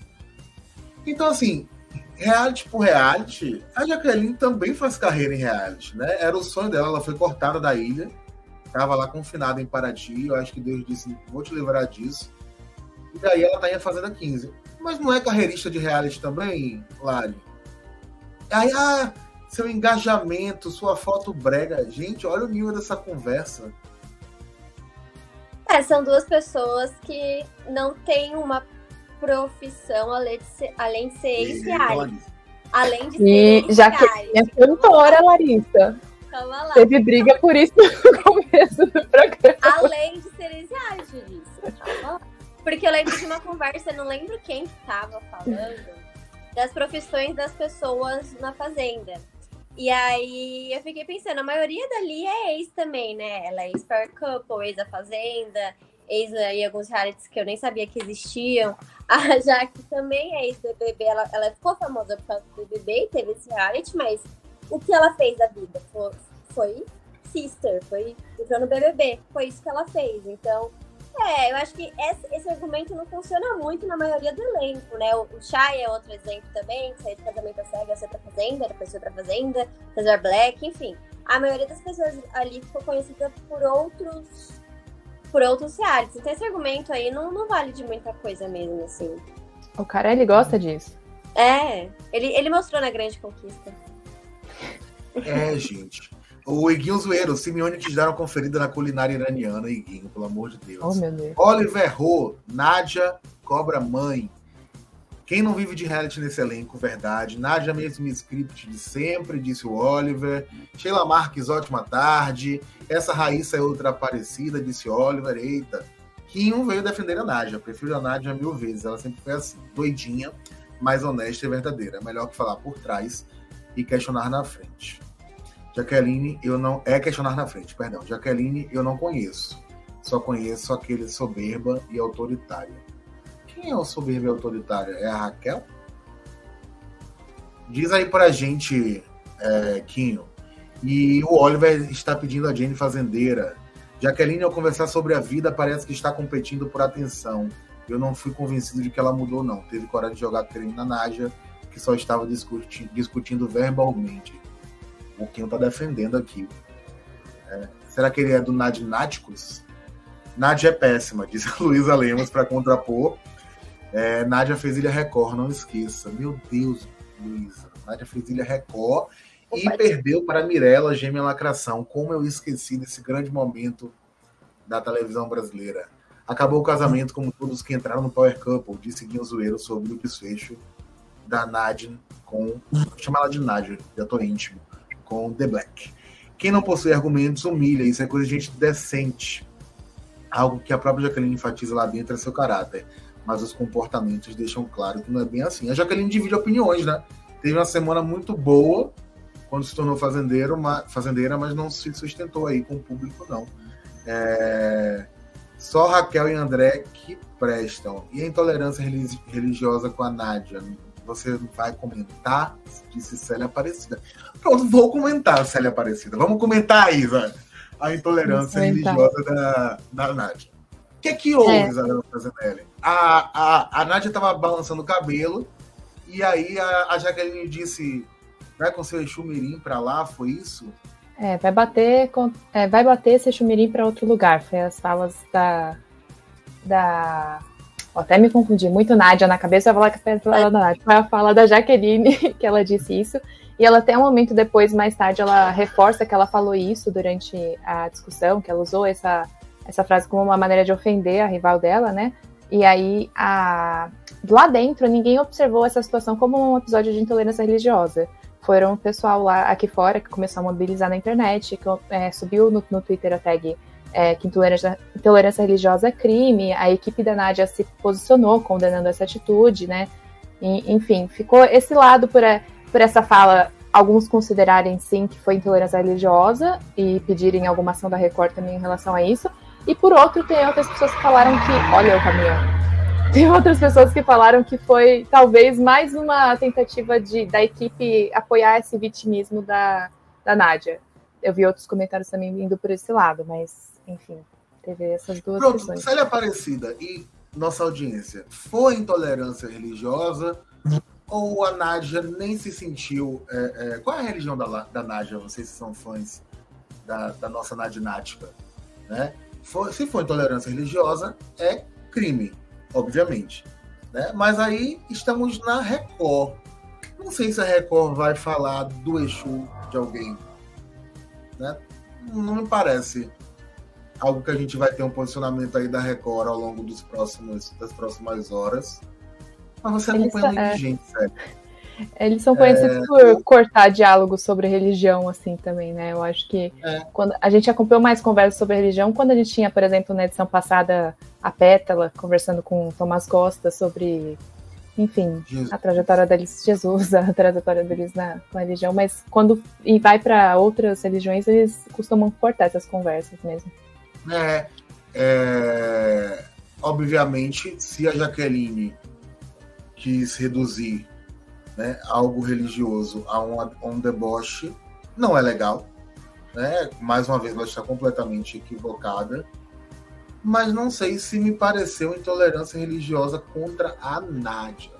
Então, assim, reality por reality, a Jaqueline também faz carreira em reality, né? Era o sonho dela, ela foi cortada da ilha, estava lá confinada em Paraty, eu acho que Deus disse, vou te livrar disso. E daí ela tá em Fazenda 15. Mas não é carreirista de reality também, Lari? Aí, ah, seu engajamento, sua foto brega. Gente, olha o nível dessa conversa. É, são duas pessoas que não têm uma profissão além de ser, além de ser ex-reais. Além de ser E já que é cantora, Larissa. Calma lá. Teve briga por isso no começo do programa. Além de ser ex-reais, Calma lá. Porque eu lembro de uma conversa, não lembro quem estava falando das profissões das pessoas na fazenda. E aí eu fiquei pensando, a maioria dali é ex também, né? Ela é ex-Power Couple, ex da Fazenda, ex aí alguns realities que eu nem sabia que existiam. A Jaque também é ex-BBB, ela, ela ficou famosa por causa do BBB e teve esse reality, mas o que ela fez da vida foi, foi Sister, foi entrou no BBB, foi isso que ela fez. Então, é, eu acho que esse, esse, argumento não funciona muito na maioria do elenco, né? O, o é outro exemplo também, que saiu de casamento a cega, foi pra fazenda, depois foi pra fazenda, Cesar Black, enfim. A maioria das pessoas ali ficou conhecida por outros por outros realities. Então esse argumento aí não, não vale de muita coisa mesmo, assim. O cara, ele gosta disso. É, ele, ele mostrou na Grande Conquista. É, gente. O Iguinho Zoeiro, Simeone te deram conferida na culinária iraniana, Iguinho, pelo amor de Deus. Oh, meu Deus. Oliver Ro, Nádia, Cobra Mãe. Quem não vive de reality nesse elenco, verdade. Nádia, mesmo script de sempre, disse o Oliver. Sheila Marques, ótima tarde. Essa Raíssa é outra parecida, disse Oliver. Eita. Quinho veio defender a Nádia. Prefiro a Nádia mil vezes. Ela sempre foi assim, doidinha, mais honesta e verdadeira. Melhor que falar por trás e questionar na frente. Jaqueline, eu não. É questionar na frente, perdão. Jaqueline, eu não conheço. Só conheço aquele soberba e autoritária. Quem é o soberba e autoritária? É a Raquel? Diz aí pra gente, é, Quinho. E o Oliver está pedindo a Jane Fazendeira. Jaqueline, ao conversar sobre a vida, parece que está competindo por atenção. Eu não fui convencido de que ela mudou, não. Teve coragem de jogar creme na Naja, que só estava discutindo, discutindo verbalmente o Quinho está defendendo aqui. É, será que ele é do Nadnáticos? Nádia é péssima, diz a Luísa Lemos para contrapor. É, Nádia fez Ilha Record, não esqueça. Meu Deus, Luísa. Nádia fez Ilha Record e perdeu para Mirella Gêmea Lacração. Como eu esqueci desse grande momento da televisão brasileira. Acabou o casamento como todos que entraram no Power Couple, disse Guinho Zoeiro sobre o desfecho da Nádia com. Chama ela de Nádia, já tô íntimo com The Black. Quem não possui argumentos humilha, isso é coisa de gente decente. Algo que a própria Jaqueline enfatiza lá dentro é seu caráter. Mas os comportamentos deixam claro que não é bem assim. A Jaqueline divide opiniões, né? Teve uma semana muito boa quando se tornou fazendeiro, fazendeira, mas não se sustentou aí com o público, não. É... Só Raquel e André que prestam. E a intolerância religiosa com a Nádia? Você vai comentar? Disse Célia Aparecida. Pronto, vou comentar, Célia Aparecida. Vamos comentar, Isa, a intolerância religiosa da, da Nádia. O que é que houve, é. Isabela? A, a, a Nádia estava balançando o cabelo e aí a, a Jaqueline disse: vai com seu Exumirim para lá, foi isso? É, vai bater, com, é, vai bater esse Exumirim para outro lugar. Foi as falas da, da até me confundi muito Nádia na cabeça, eu ia falar que a fala da Nádia. Foi a fala da Jaqueline que ela disse isso. E ela até um momento depois, mais tarde, ela reforça que ela falou isso durante a discussão, que ela usou essa, essa frase como uma maneira de ofender a rival dela, né? E aí, a... lá dentro, ninguém observou essa situação como um episódio de intolerância religiosa. Foram o pessoal lá aqui fora que começou a mobilizar na internet, que é, subiu no, no Twitter a tag é, que intolerância, intolerância religiosa é crime, a equipe da Nádia se posicionou condenando essa atitude, né? E, enfim, ficou esse lado por, a, por essa fala, alguns considerarem sim que foi intolerância religiosa e pedirem alguma ação da Record também em relação a isso. E por outro, tem outras pessoas que falaram que. Olha o caminhão. Tem outras pessoas que falaram que foi talvez mais uma tentativa de, da equipe apoiar esse vitimismo da, da Nádia. Eu vi outros comentários também indo por esse lado, mas enfim, teve essas duas Pronto, questões. Célia Aparecida e nossa audiência, foi intolerância religiosa ou a Nádia nem se sentiu... É, é, qual é a religião da, da Nádia? Se são fãs da, da nossa Nadinática, né? For, se for intolerância religiosa, é crime, obviamente. Né? Mas aí estamos na Record. Não sei se a Record vai falar do Exu de alguém. Né? Não me parece algo que a gente vai ter um posicionamento aí da Record ao longo dos próximos, das próximas horas. Mas você acompanha muita é... gente, sério. Eles são conhecidos é... por cortar diálogo sobre religião, assim, também, né? Eu acho que é. quando a gente acompanhou mais conversas sobre religião quando a gente tinha, por exemplo, na edição passada, a Pétala conversando com o Tomás Costa sobre, enfim, Jesus. a trajetória deles, Jesus, a trajetória deles na, na religião, mas quando e vai para outras religiões, eles costumam cortar essas conversas mesmo. É, é, obviamente, se a Jaqueline quis reduzir né, algo religioso a um, a um deboche, não é legal. Né? Mais uma vez, ela está completamente equivocada. Mas não sei se me pareceu intolerância religiosa contra a Nádia.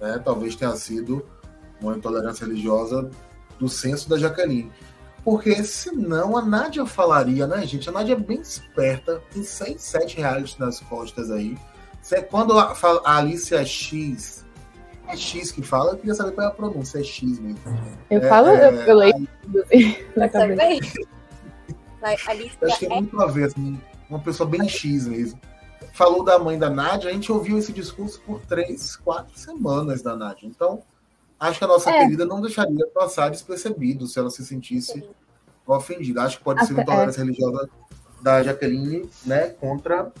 Né? Talvez tenha sido uma intolerância religiosa do senso da Jaqueline. Porque senão a Nádia falaria, né, gente? A Nádia é bem esperta, tem 6, 7 reais nas costas aí. Quando a, a Alicia X, é X que fala, eu queria saber qual é a pronúncia, é X mesmo. Eu é, falo, é, eu, eu leio na cabeça. Acho que é muito a ver, assim, uma pessoa bem X mesmo. Falou da mãe da Nádia, a gente ouviu esse discurso por três, quatro semanas da Nádia. Então, acho que a nossa é. querida não deixaria passar despercebido se ela se sentisse ofendida. Acho que pode Até, ser intolerância é. religiosa da Jaqueline, né, contra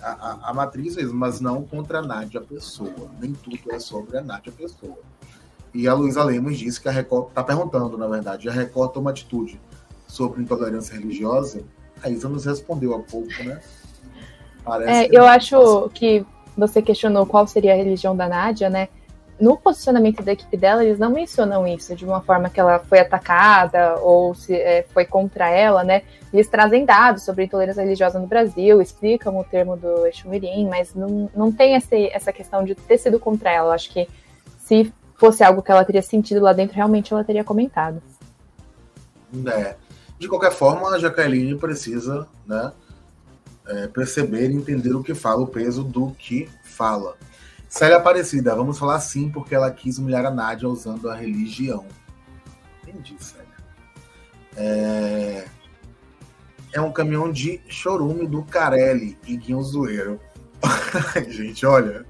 a, a, matriz mesmo, mas não contra a Nádia Pessoa. Nem tudo é sobre a Nádia Pessoa. E a Luísa Lemos disse que a Record, está perguntando, na verdade, a Record toma atitude sobre intolerância religiosa? A Isa nos respondeu há pouco, né? É, eu acho que você questionou qual seria a religião da Nádia, né? no posicionamento da equipe dela, eles não mencionam isso de uma forma que ela foi atacada ou se é, foi contra ela, né? Eles trazem dados sobre intolerância religiosa no Brasil, explicam o termo do Exumirim, mas não, não tem esse, essa questão de ter sido contra ela. Acho que se fosse algo que ela teria sentido lá dentro, realmente ela teria comentado. É. De qualquer forma, a Jaqueline precisa né, é, perceber e entender o que fala, o peso do que fala. Célia Aparecida, vamos falar sim, porque ela quis humilhar a Nádia usando a religião. Entendi, Célia. É, é um caminhão de chorume do Carelli e Guinho Zoeiro. Gente, olha.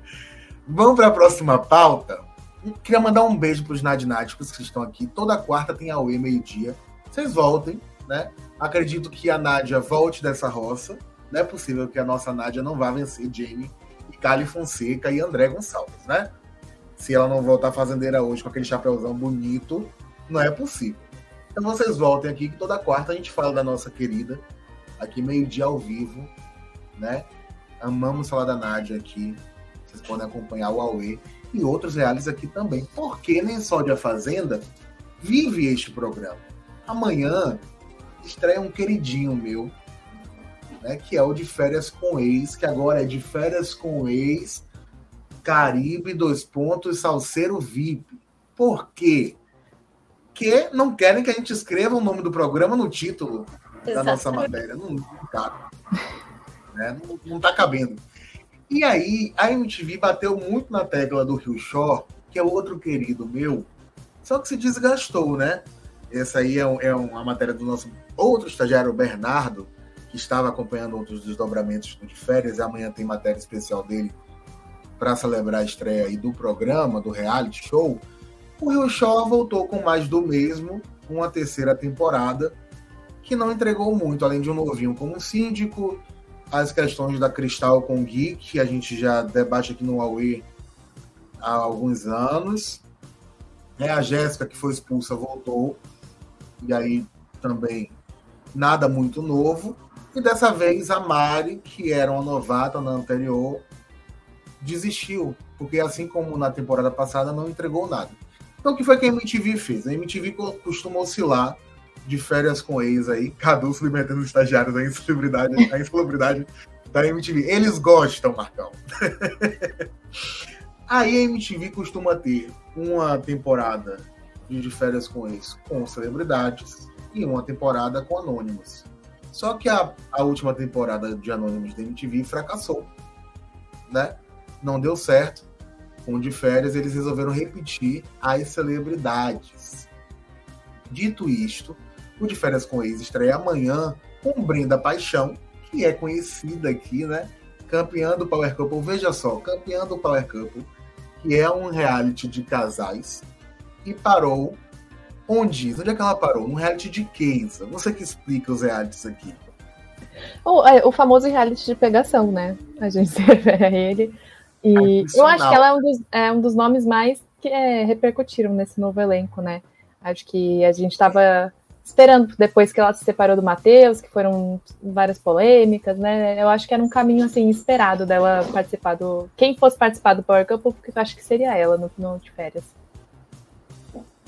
Vamos para a próxima pauta. queria mandar um beijo para os nadináticos que estão aqui. Toda quarta tem a UE meio-dia. Vocês voltem, né? Acredito que a Nádia volte dessa roça. Não é possível que a nossa Nádia não vá vencer Jamie Cali Fonseca e André Gonçalves, né? Se ela não voltar fazendeira hoje com aquele chapéuzão bonito, não é possível. Então vocês voltem aqui que toda quarta a gente fala da nossa querida, aqui meio-dia ao vivo, né? Amamos falar da Nádia aqui. Vocês podem acompanhar o Aue e outros reais aqui também. Porque nem só de A Fazenda vive este programa. Amanhã estreia um queridinho meu, né? Que é o de férias com ex, que agora é de férias com ex, Caribe, dois pontos, Salseiro VIP. Por quê? Não querem que a gente escreva o nome do programa no título Exatamente. da nossa matéria. Não, não cabe. Né? Não, não tá cabendo. E aí, a MTV bateu muito na tecla do Rio Shore, que é outro querido meu, só que se desgastou, né? Essa aí é, um, é uma matéria do nosso outro estagiário, Bernardo, que estava acompanhando outros desdobramentos de férias, e amanhã tem matéria especial dele para celebrar a estreia aí do programa, do reality show. O Rio Shore voltou com mais do mesmo, uma terceira temporada, que não entregou muito, além de um novinho como síndico, as questões da Cristal com Gui, que a gente já debate aqui no Huawei há alguns anos. É, a Jéssica, que foi expulsa, voltou. E aí também nada muito novo. E dessa vez a Mari, que era uma novata na anterior, desistiu. Porque assim como na temporada passada, não entregou nada. Então o que foi que a MTV fez? A MTV costuma oscilar de férias com ex aí, Cadu submetendo os estagiários à insalubridade, à insalubridade da MTV. Eles gostam, Marcão. aí a MTV costuma ter uma temporada de férias com ex com celebridades e uma temporada com anônimos. Só que a, a última temporada de Anônimos da MTV fracassou, né? Não deu certo. Com de férias, eles resolveram repetir as celebridades. Dito isto, o De Férias com Ex estreia amanhã com Brenda Paixão, que é conhecida aqui, né? Campeã do Power Couple. Veja só, campeã do Power Couple, que é um reality de casais, e parou onde? Onde é que ela parou? Um reality de Keisa. Você que explica os realities aqui. O, é, o famoso reality de pegação, né? A gente se refere a ele. E eu acho que ela é um dos, é um dos nomes mais que é, repercutiram nesse novo elenco, né? Acho que a gente estava esperando depois que ela se separou do Matheus, que foram várias polêmicas, né? Eu acho que era um caminho assim esperado dela participar do. Quem fosse participar do Power Couple, porque eu acho que seria ela no, no de férias.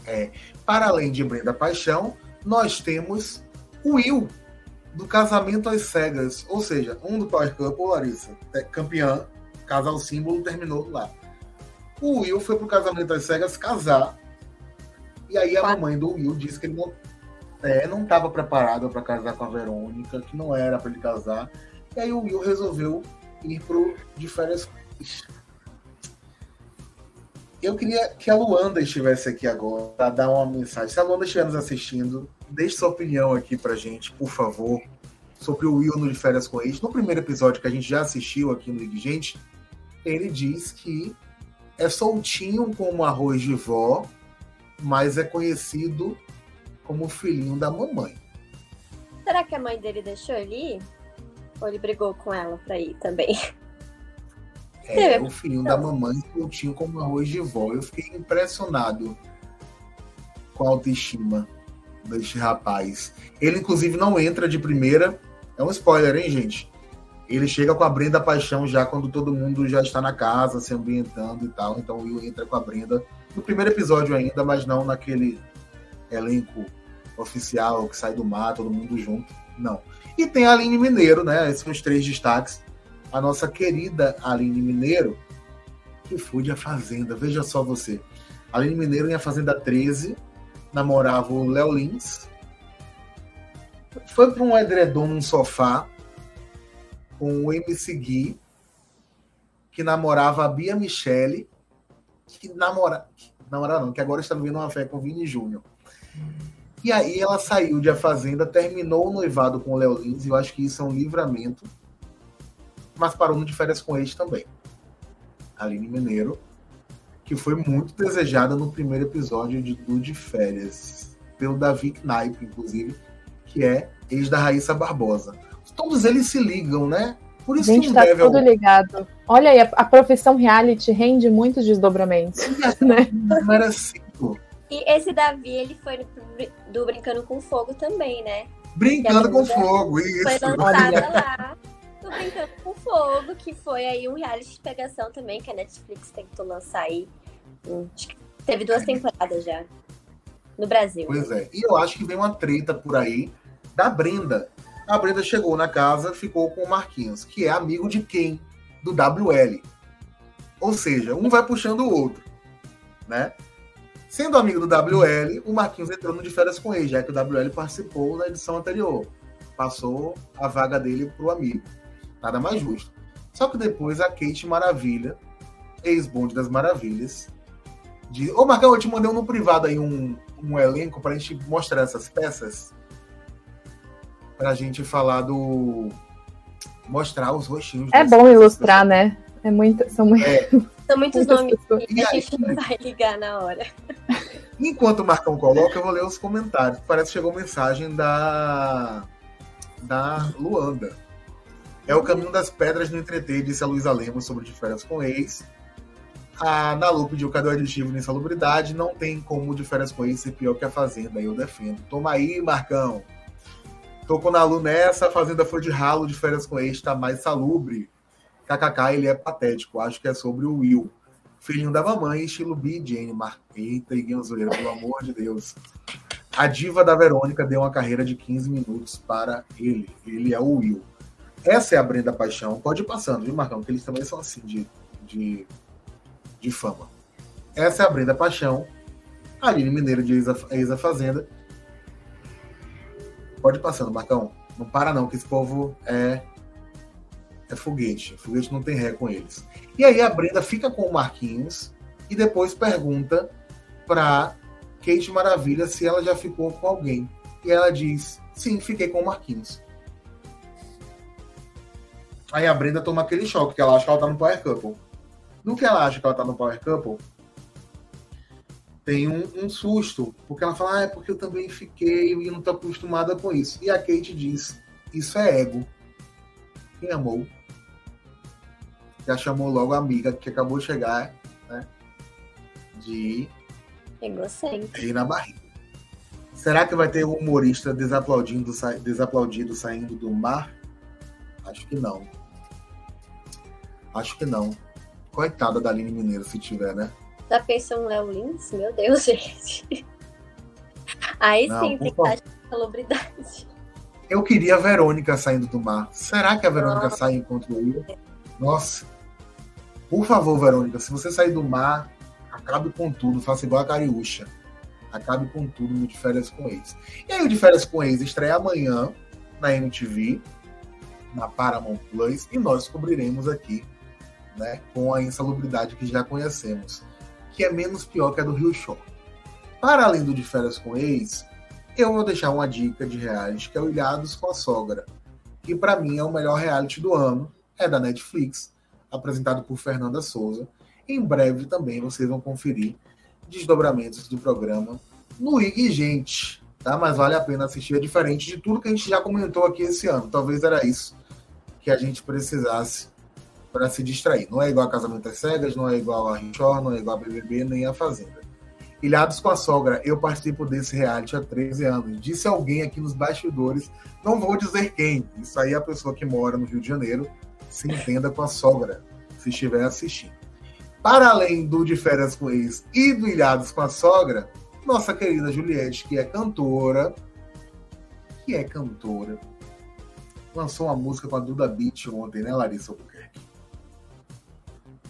É, para além de Brenda Paixão, nós temos o Will do Casamento às Cegas, ou seja, um do Power Couple, Larissa, é campeã, casal símbolo, terminou lá. O Will foi pro Casamento às Cegas casar. E aí a mamãe do Will disse que ele não é, não estava preparado para casar com a Verônica, que não era para ele casar. E aí o Will resolveu ir pro de férias. Eu queria que a Luanda estivesse aqui agora para dar uma mensagem. Se a Luanda estiver nos assistindo, deixe sua opinião aqui pra gente, por favor, sobre o Will no de férias com ex. No primeiro episódio que a gente já assistiu aqui no Ligue Gente, ele diz que é soltinho como arroz de vó, mas é conhecido como filhinho da mamãe. Será que a mãe dele deixou ele ir? Ou ele brigou com ela pra ir também? É, o filhinho da mamãe soltinho como arroz de vó. Eu fiquei impressionado com a autoestima deste rapaz. Ele, inclusive, não entra de primeira. É um spoiler, hein, gente? Ele chega com a Brenda Paixão já quando todo mundo já está na casa, se ambientando e tal. Então o Will entra com a Brenda no primeiro episódio ainda, mas não naquele elenco oficial que sai do mar, todo mundo junto. Não. E tem a Aline Mineiro, né? Esses são os três destaques. A nossa querida Aline Mineiro, que foi de A Fazenda. Veja só você. Aline Mineiro em A Fazenda 13 namorava o Léo Lins. Foi para um edredom num sofá com o MC Gui, que namorava a Bia Michele, que namora, namora não, que agora está vivendo uma fé com o Vini Júnior. E aí ela saiu de A Fazenda, terminou o noivado com o Léo Lins, e eu acho que isso é um livramento. Mas parou no de férias com eles também. Aline Mineiro, que foi muito desejada no primeiro episódio de Do de Férias, pelo Davi Knaip, inclusive, que é ex da Raíssa Barbosa. Todos eles se ligam, né? Por isso Gente, que tá deve tudo algum... ligado. Olha aí, a, a, profissão reality rende muitos desdobramentos. né? Não era cinco. E esse Davi, ele foi do Brincando com Fogo também, né? Brincando com Fogo, isso. Foi lançada lá do Brincando com Fogo, que foi aí um reality de pegação também, que a Netflix tentou lançar aí. Teve duas temporadas já. No Brasil. Pois é. E eu acho que vem uma treta por aí da Brenda. A Brenda chegou na casa, ficou com o Marquinhos, que é amigo de quem? Do WL. Ou seja, um vai puxando o outro, né? Sendo amigo do WL, o Marquinhos entrou no de férias com ele, já que o WL participou na edição anterior. Passou a vaga dele para o amigo. Nada mais justo. Só que depois a Kate Maravilha, ex-bonde das maravilhas, de. Ô, Marcão, eu te mandei no privado aí um, um elenco pra gente mostrar essas peças. Pra gente falar do. Mostrar os rostinhos. É bom ilustrar, né? É muito, são muito... É. São muitos nomes que a gente não vai ligar na hora. Enquanto o Marcão coloca, eu vou ler os comentários. Parece que chegou mensagem da. da Luanda. É o caminho das pedras no entreter, disse a Luísa Lemos sobre diferenças com ex. A Nalu pediu cadê o aditivo de insalubridade? Não tem como diferença com ex ser pior que a Fazenda, eu defendo. Toma aí, Marcão. Tô com a Nalu nessa, a Fazenda foi de ralo, diferença com ex tá mais salubre. KKK, ele é patético. Acho que é sobre o Will. Filhinho da mamãe, estilo B. Jane. Mar... Eita, Iguinho Zoeira, pelo amor de Deus. A diva da Verônica deu uma carreira de 15 minutos para ele. Ele é o Will. Essa é a Brenda Paixão. Pode ir passando, viu, Marcão? Que eles também são assim de, de, de fama. Essa é a Brenda Paixão. Aline Mineiro de Isa Fazenda. Pode ir passando, Marcão. Não para não, que esse povo é é foguete. Foguete não tem ré com eles. E aí a Brenda fica com o Marquinhos e depois pergunta para Kate Maravilha se ela já ficou com alguém. E ela diz: sim, fiquei com o Marquinhos. Aí a Brenda toma aquele choque, que ela acha que ela tá no Power Couple. No que ela acha que ela tá no Power Couple, tem um, um susto, porque ela fala, ah, é porque eu também fiquei e não tô acostumada com isso. E a Kate diz, isso é ego. Quem amou já chamou logo a amiga que acabou de chegar, né? De Egocêntrico. na barriga. Será que vai ter um humorista desaplaudindo, sa... desaplaudido saindo do mar? Acho que não. Acho que não. Coitada da Aline Mineiro, se tiver, né? Já pensou um Léo Lins? Meu Deus, gente. Aí não, sim, tem que estar de celebridade. Eu queria a Verônica saindo do mar. Será que a Verônica Nossa. sai enquanto o Will? Nossa. Por favor, Verônica, se você sair do mar, acabe com tudo, faça igual a Cariúcha. Acabe com tudo no De Férias com Ex. E aí o De Férias com Ex estreia amanhã na MTV, na Paramount Plus, e nós cobriremos aqui, né, com a insalubridade que já conhecemos, que é menos pior que a do Rio Show. Para além do De Férias com Ex, eu vou deixar uma dica de reality, que é o Ilhados com a Sogra, que para mim é o melhor reality do ano, é da Netflix, apresentado por Fernanda Souza. Em breve também vocês vão conferir desdobramentos do programa no IG Gente, tá? Mas vale a pena assistir, é diferente de tudo que a gente já comentou aqui esse ano. Talvez era isso que a gente precisasse para se distrair. Não é igual a Casamento às Cegas, não é igual a Richor, não é igual a BBB, nem a Fazenda. Ilhados com a Sogra, eu participo desse reality há 13 anos. Disse alguém aqui nos bastidores, não vou dizer quem. Isso aí é a pessoa que mora no Rio de Janeiro, se entenda com a sogra, se estiver assistindo. Para além do De Férias com Ex e do Ilhados com a Sogra, nossa querida Juliette, que é cantora, que é cantora, lançou uma música com a Duda Beat ontem, né, Larissa Albuquerque?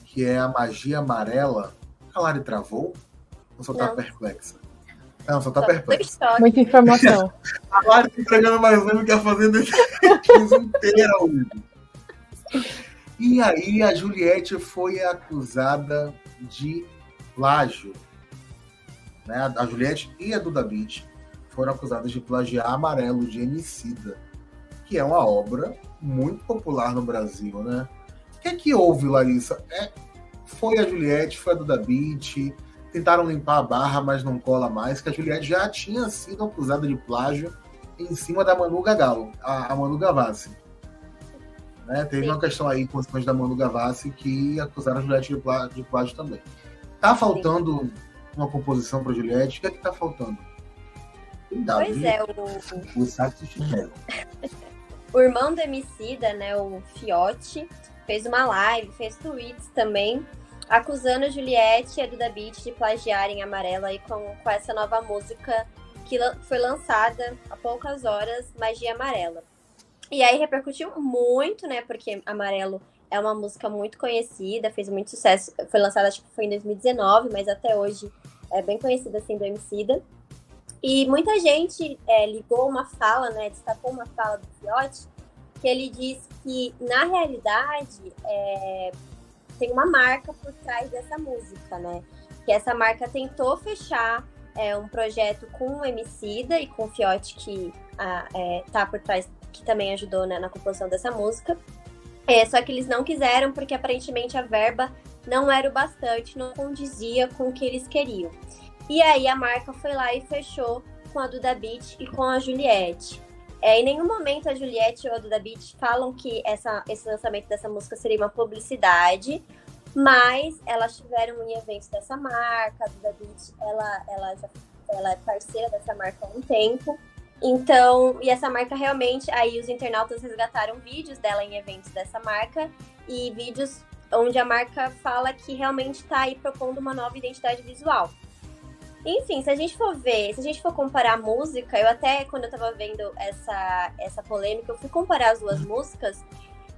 Que é a Magia Amarela. A Lari travou? Ou só tá perplexa? Não, só tá perplexa. Muita informação. a Lari tá entregando mais um que a Fazenda inteira, Hugo. E aí a Juliette foi acusada de plágio. Né? A Juliette e a Duda Beat foram acusadas de plagiar Amarelo de Emicida, que é uma obra muito popular no Brasil, né? O que é que houve, Larissa? É, foi a Juliette, foi a Duda Beat, tentaram limpar a barra, mas não cola mais, que a Juliette já tinha sido acusada de plágio em cima da Manu Gagalo, a, a Manu Gavassi. Né? Teve Sim. uma questão aí com os da Manu Gavassi que acusaram a Juliette de plágio, de plágio também. Tá faltando Sim. uma composição para Juliette? O que é que tá faltando? pois é, o... O, o irmão do Emicida, né, o Fiote, fez uma live, fez tweets também, acusando Juliette e a Duda Beat de plagiarem Amarela aí com, com essa nova música que foi lançada há poucas horas, Magia Amarela. E aí repercutiu muito, né? Porque Amarelo é uma música muito conhecida, fez muito sucesso. Foi lançada, acho que foi em 2019, mas até hoje é bem conhecida assim do Emicida. E muita gente é, ligou uma fala, né? Destacou uma fala do Fiote que ele diz que, na realidade, é, tem uma marca por trás dessa música, né? Que essa marca tentou fechar é, um projeto com o Emicida e com o Fiote, que a, é, tá por trás, que também ajudou né, na composição dessa música. É, só que eles não quiseram, porque aparentemente a verba não era o bastante, não condizia com o que eles queriam. E aí a marca foi lá e fechou com a Duda Beat e com a Juliette. É, em nenhum momento a Juliette ou a Duda Beat falam que essa, esse lançamento dessa música seria uma publicidade, mas elas tiveram em eventos dessa marca, a Duda Beat, ela, ela, já, ela é parceira dessa marca há um tempo. Então, e essa marca realmente, aí os internautas resgataram vídeos dela em eventos dessa marca e vídeos onde a marca fala que realmente está aí propondo uma nova identidade visual. Enfim, se a gente for ver, se a gente for comparar música, eu até, quando eu tava vendo essa, essa polêmica, eu fui comparar as duas músicas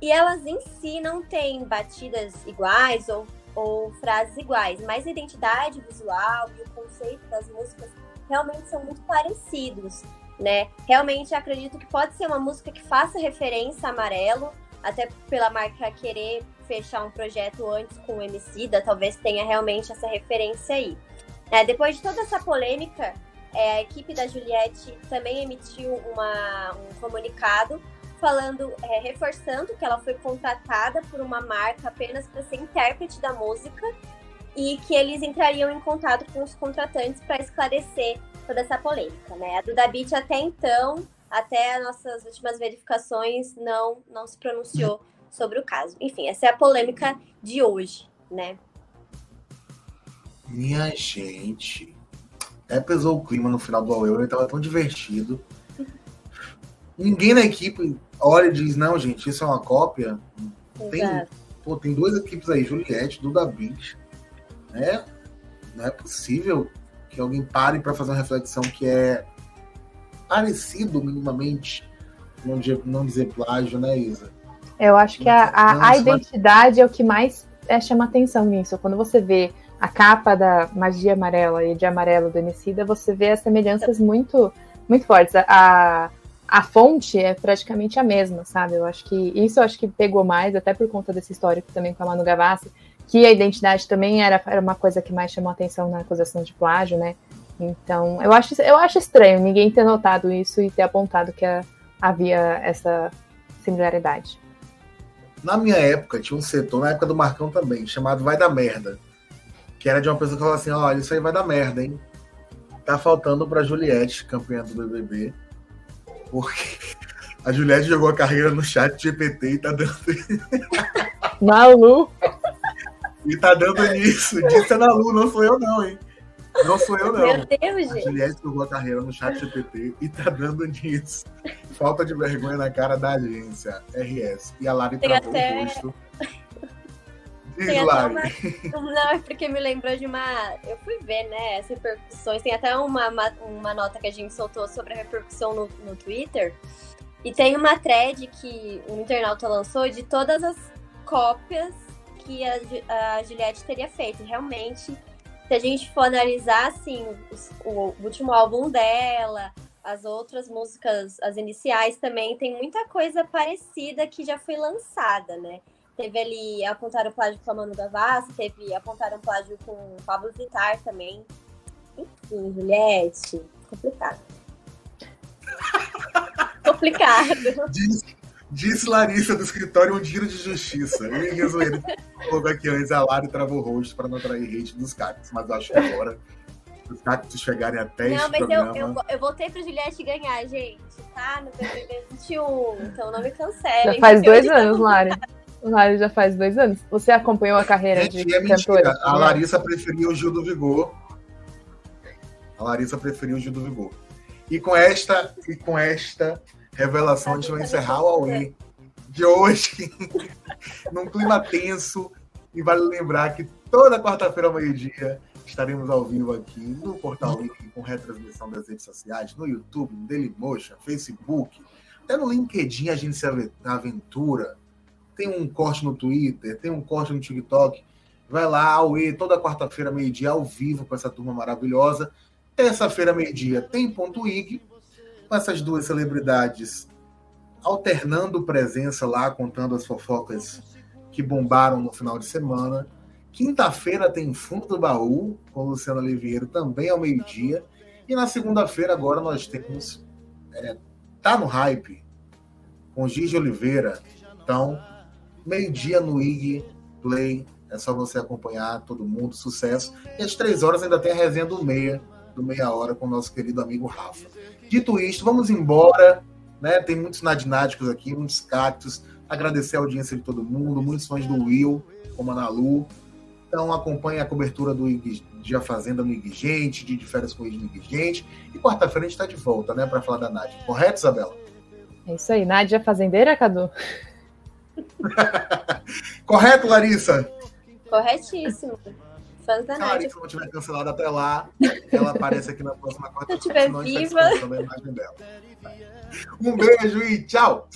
e elas em si não têm batidas iguais ou, ou frases iguais, mas a identidade visual e o conceito das músicas realmente são muito parecidos, né? Realmente acredito que pode ser uma música que faça referência a amarelo, até pela marca querer fechar um projeto antes com o Emicida, talvez tenha realmente essa referência aí. É, depois de toda essa polêmica, é, a equipe da Juliette também emitiu uma, um comunicado falando, é, reforçando que ela foi contratada por uma marca apenas para ser intérprete da música e que eles entrariam em contato com os contratantes para esclarecer toda essa polêmica, né? A Duda Beat até então, até as nossas últimas verificações, não, não se pronunciou sobre o caso. Enfim, essa é a polêmica de hoje, né? Minha gente. É pesou o clima no final do All ele tava tão divertido. Ninguém na equipe olha e diz, não, gente, isso é uma cópia. Tem, pô, tem duas equipes aí, Juliette, Duda Beach. Né? Não é possível que alguém pare para fazer uma reflexão que é parecido minimamente, não dizer, não dizer plágio, né, Isa? Eu acho que a, a, a identidade é o que mais é, chama atenção nisso. Quando você vê a capa da Magia Amarela e de Amarelo do Emicida, você vê as semelhanças muito, muito fortes. A, a fonte é praticamente a mesma, sabe? Eu acho que isso eu acho que pegou mais, até por conta desse histórico também com a Manu Gavassi, que a identidade também era, era uma coisa que mais chamou atenção na acusação de plágio, né? Então, eu acho, eu acho estranho ninguém ter notado isso e ter apontado que a, havia essa similaridade. Na minha época, tinha um setor, na época do Marcão também, chamado Vai da Merda que era de uma pessoa que falava assim: olha, isso aí vai dar merda, hein? Tá faltando pra Juliette, campeã do BBB, porque a Juliette jogou a carreira no chat GPT e tá dando. Malu! e tá dando nisso. Disse a Nalu, não sou eu, não, hein? Não sou eu, não. Meu Deus, gente. A Juliette jogou a carreira no chat GPT e tá dando nisso. Falta de vergonha na cara da agência RS. E a Lari Tem travou até... o rosto tem até uma... Não, é porque me lembrou de uma. Eu fui ver, né, as repercussões. Tem até uma, uma, uma nota que a gente soltou sobre a repercussão no, no Twitter. E tem uma thread que um internauta lançou de todas as cópias que a, a Juliette teria feito. Realmente, se a gente for analisar, assim, o, o último álbum dela, as outras músicas, as iniciais também, tem muita coisa parecida que já foi lançada, né? Teve ali, apontaram plágio com a Manu Gavassi, teve, apontaram plágio com o Pablo Vittar também. Enfim, Juliette, complicado. complicado. Diz, disse Larissa do escritório um giro de justiça. Eu ia resolver colocou aqui antes a Lari travou o rosto para não atrair hate dos cactos, mas acho que agora os cactos chegarem até Não, mas programa... eu, eu, eu voltei pra Juliette ganhar, gente, tá? No BBB 21, então não me cancelem. Já faz dois anos, Lari. O Lari já faz dois anos. Você acompanhou a carreira Gente, de é cantora? A Larissa preferiu o Gil do Vigor. A Larissa preferiu o Gil do Vigor. E com esta, e com esta revelação, a gente vai encerrar o Aue de hoje, num clima tenso. E vale lembrar que toda quarta-feira ao meio-dia estaremos ao vivo aqui no Portal Link com retransmissão das redes sociais, no YouTube, no Dailymotion, Facebook, até no LinkedIn Agência Aventura, tem um corte no Twitter, tem um corte no TikTok. Vai lá, Aue, toda quarta-feira, meio-dia, ao vivo, com essa turma maravilhosa. Terça-feira, meio-dia, tem ponto IG, com essas duas celebridades alternando presença lá, contando as fofocas que bombaram no final de semana. Quinta-feira tem Fundo do Baú, com Luciano Oliveira, também ao meio-dia. E na segunda-feira, agora, nós temos é, Tá no Hype, com Gigi Oliveira. Então, meio-dia no IG Play. É só você acompanhar todo mundo, sucesso. E às três horas ainda tem a resenha do meia, do meia hora, com o nosso querido amigo Rafa. Dito isto, vamos embora. Né? Tem muitos nadnáticos aqui, muitos cactos. Agradecer a audiência de todo mundo, muitos fãs do Will, como a Nalu. Então acompanhe a cobertura do de A Fazenda no IG Gente, de, Férias com ele no IG Gente. E quarta-feira a gente está de volta, né, para falar da Nádia. Correto, Isabela? É isso aí. Nádia Fazendeira, Cadu? Correto, Larissa? Corretíssimo. Fãs da Claro, Nádia. se não tiver cancelado até lá, ela aparece aqui na próxima quarta-feira. Se eu tiver senão a gente viva. Um beijo e tchau!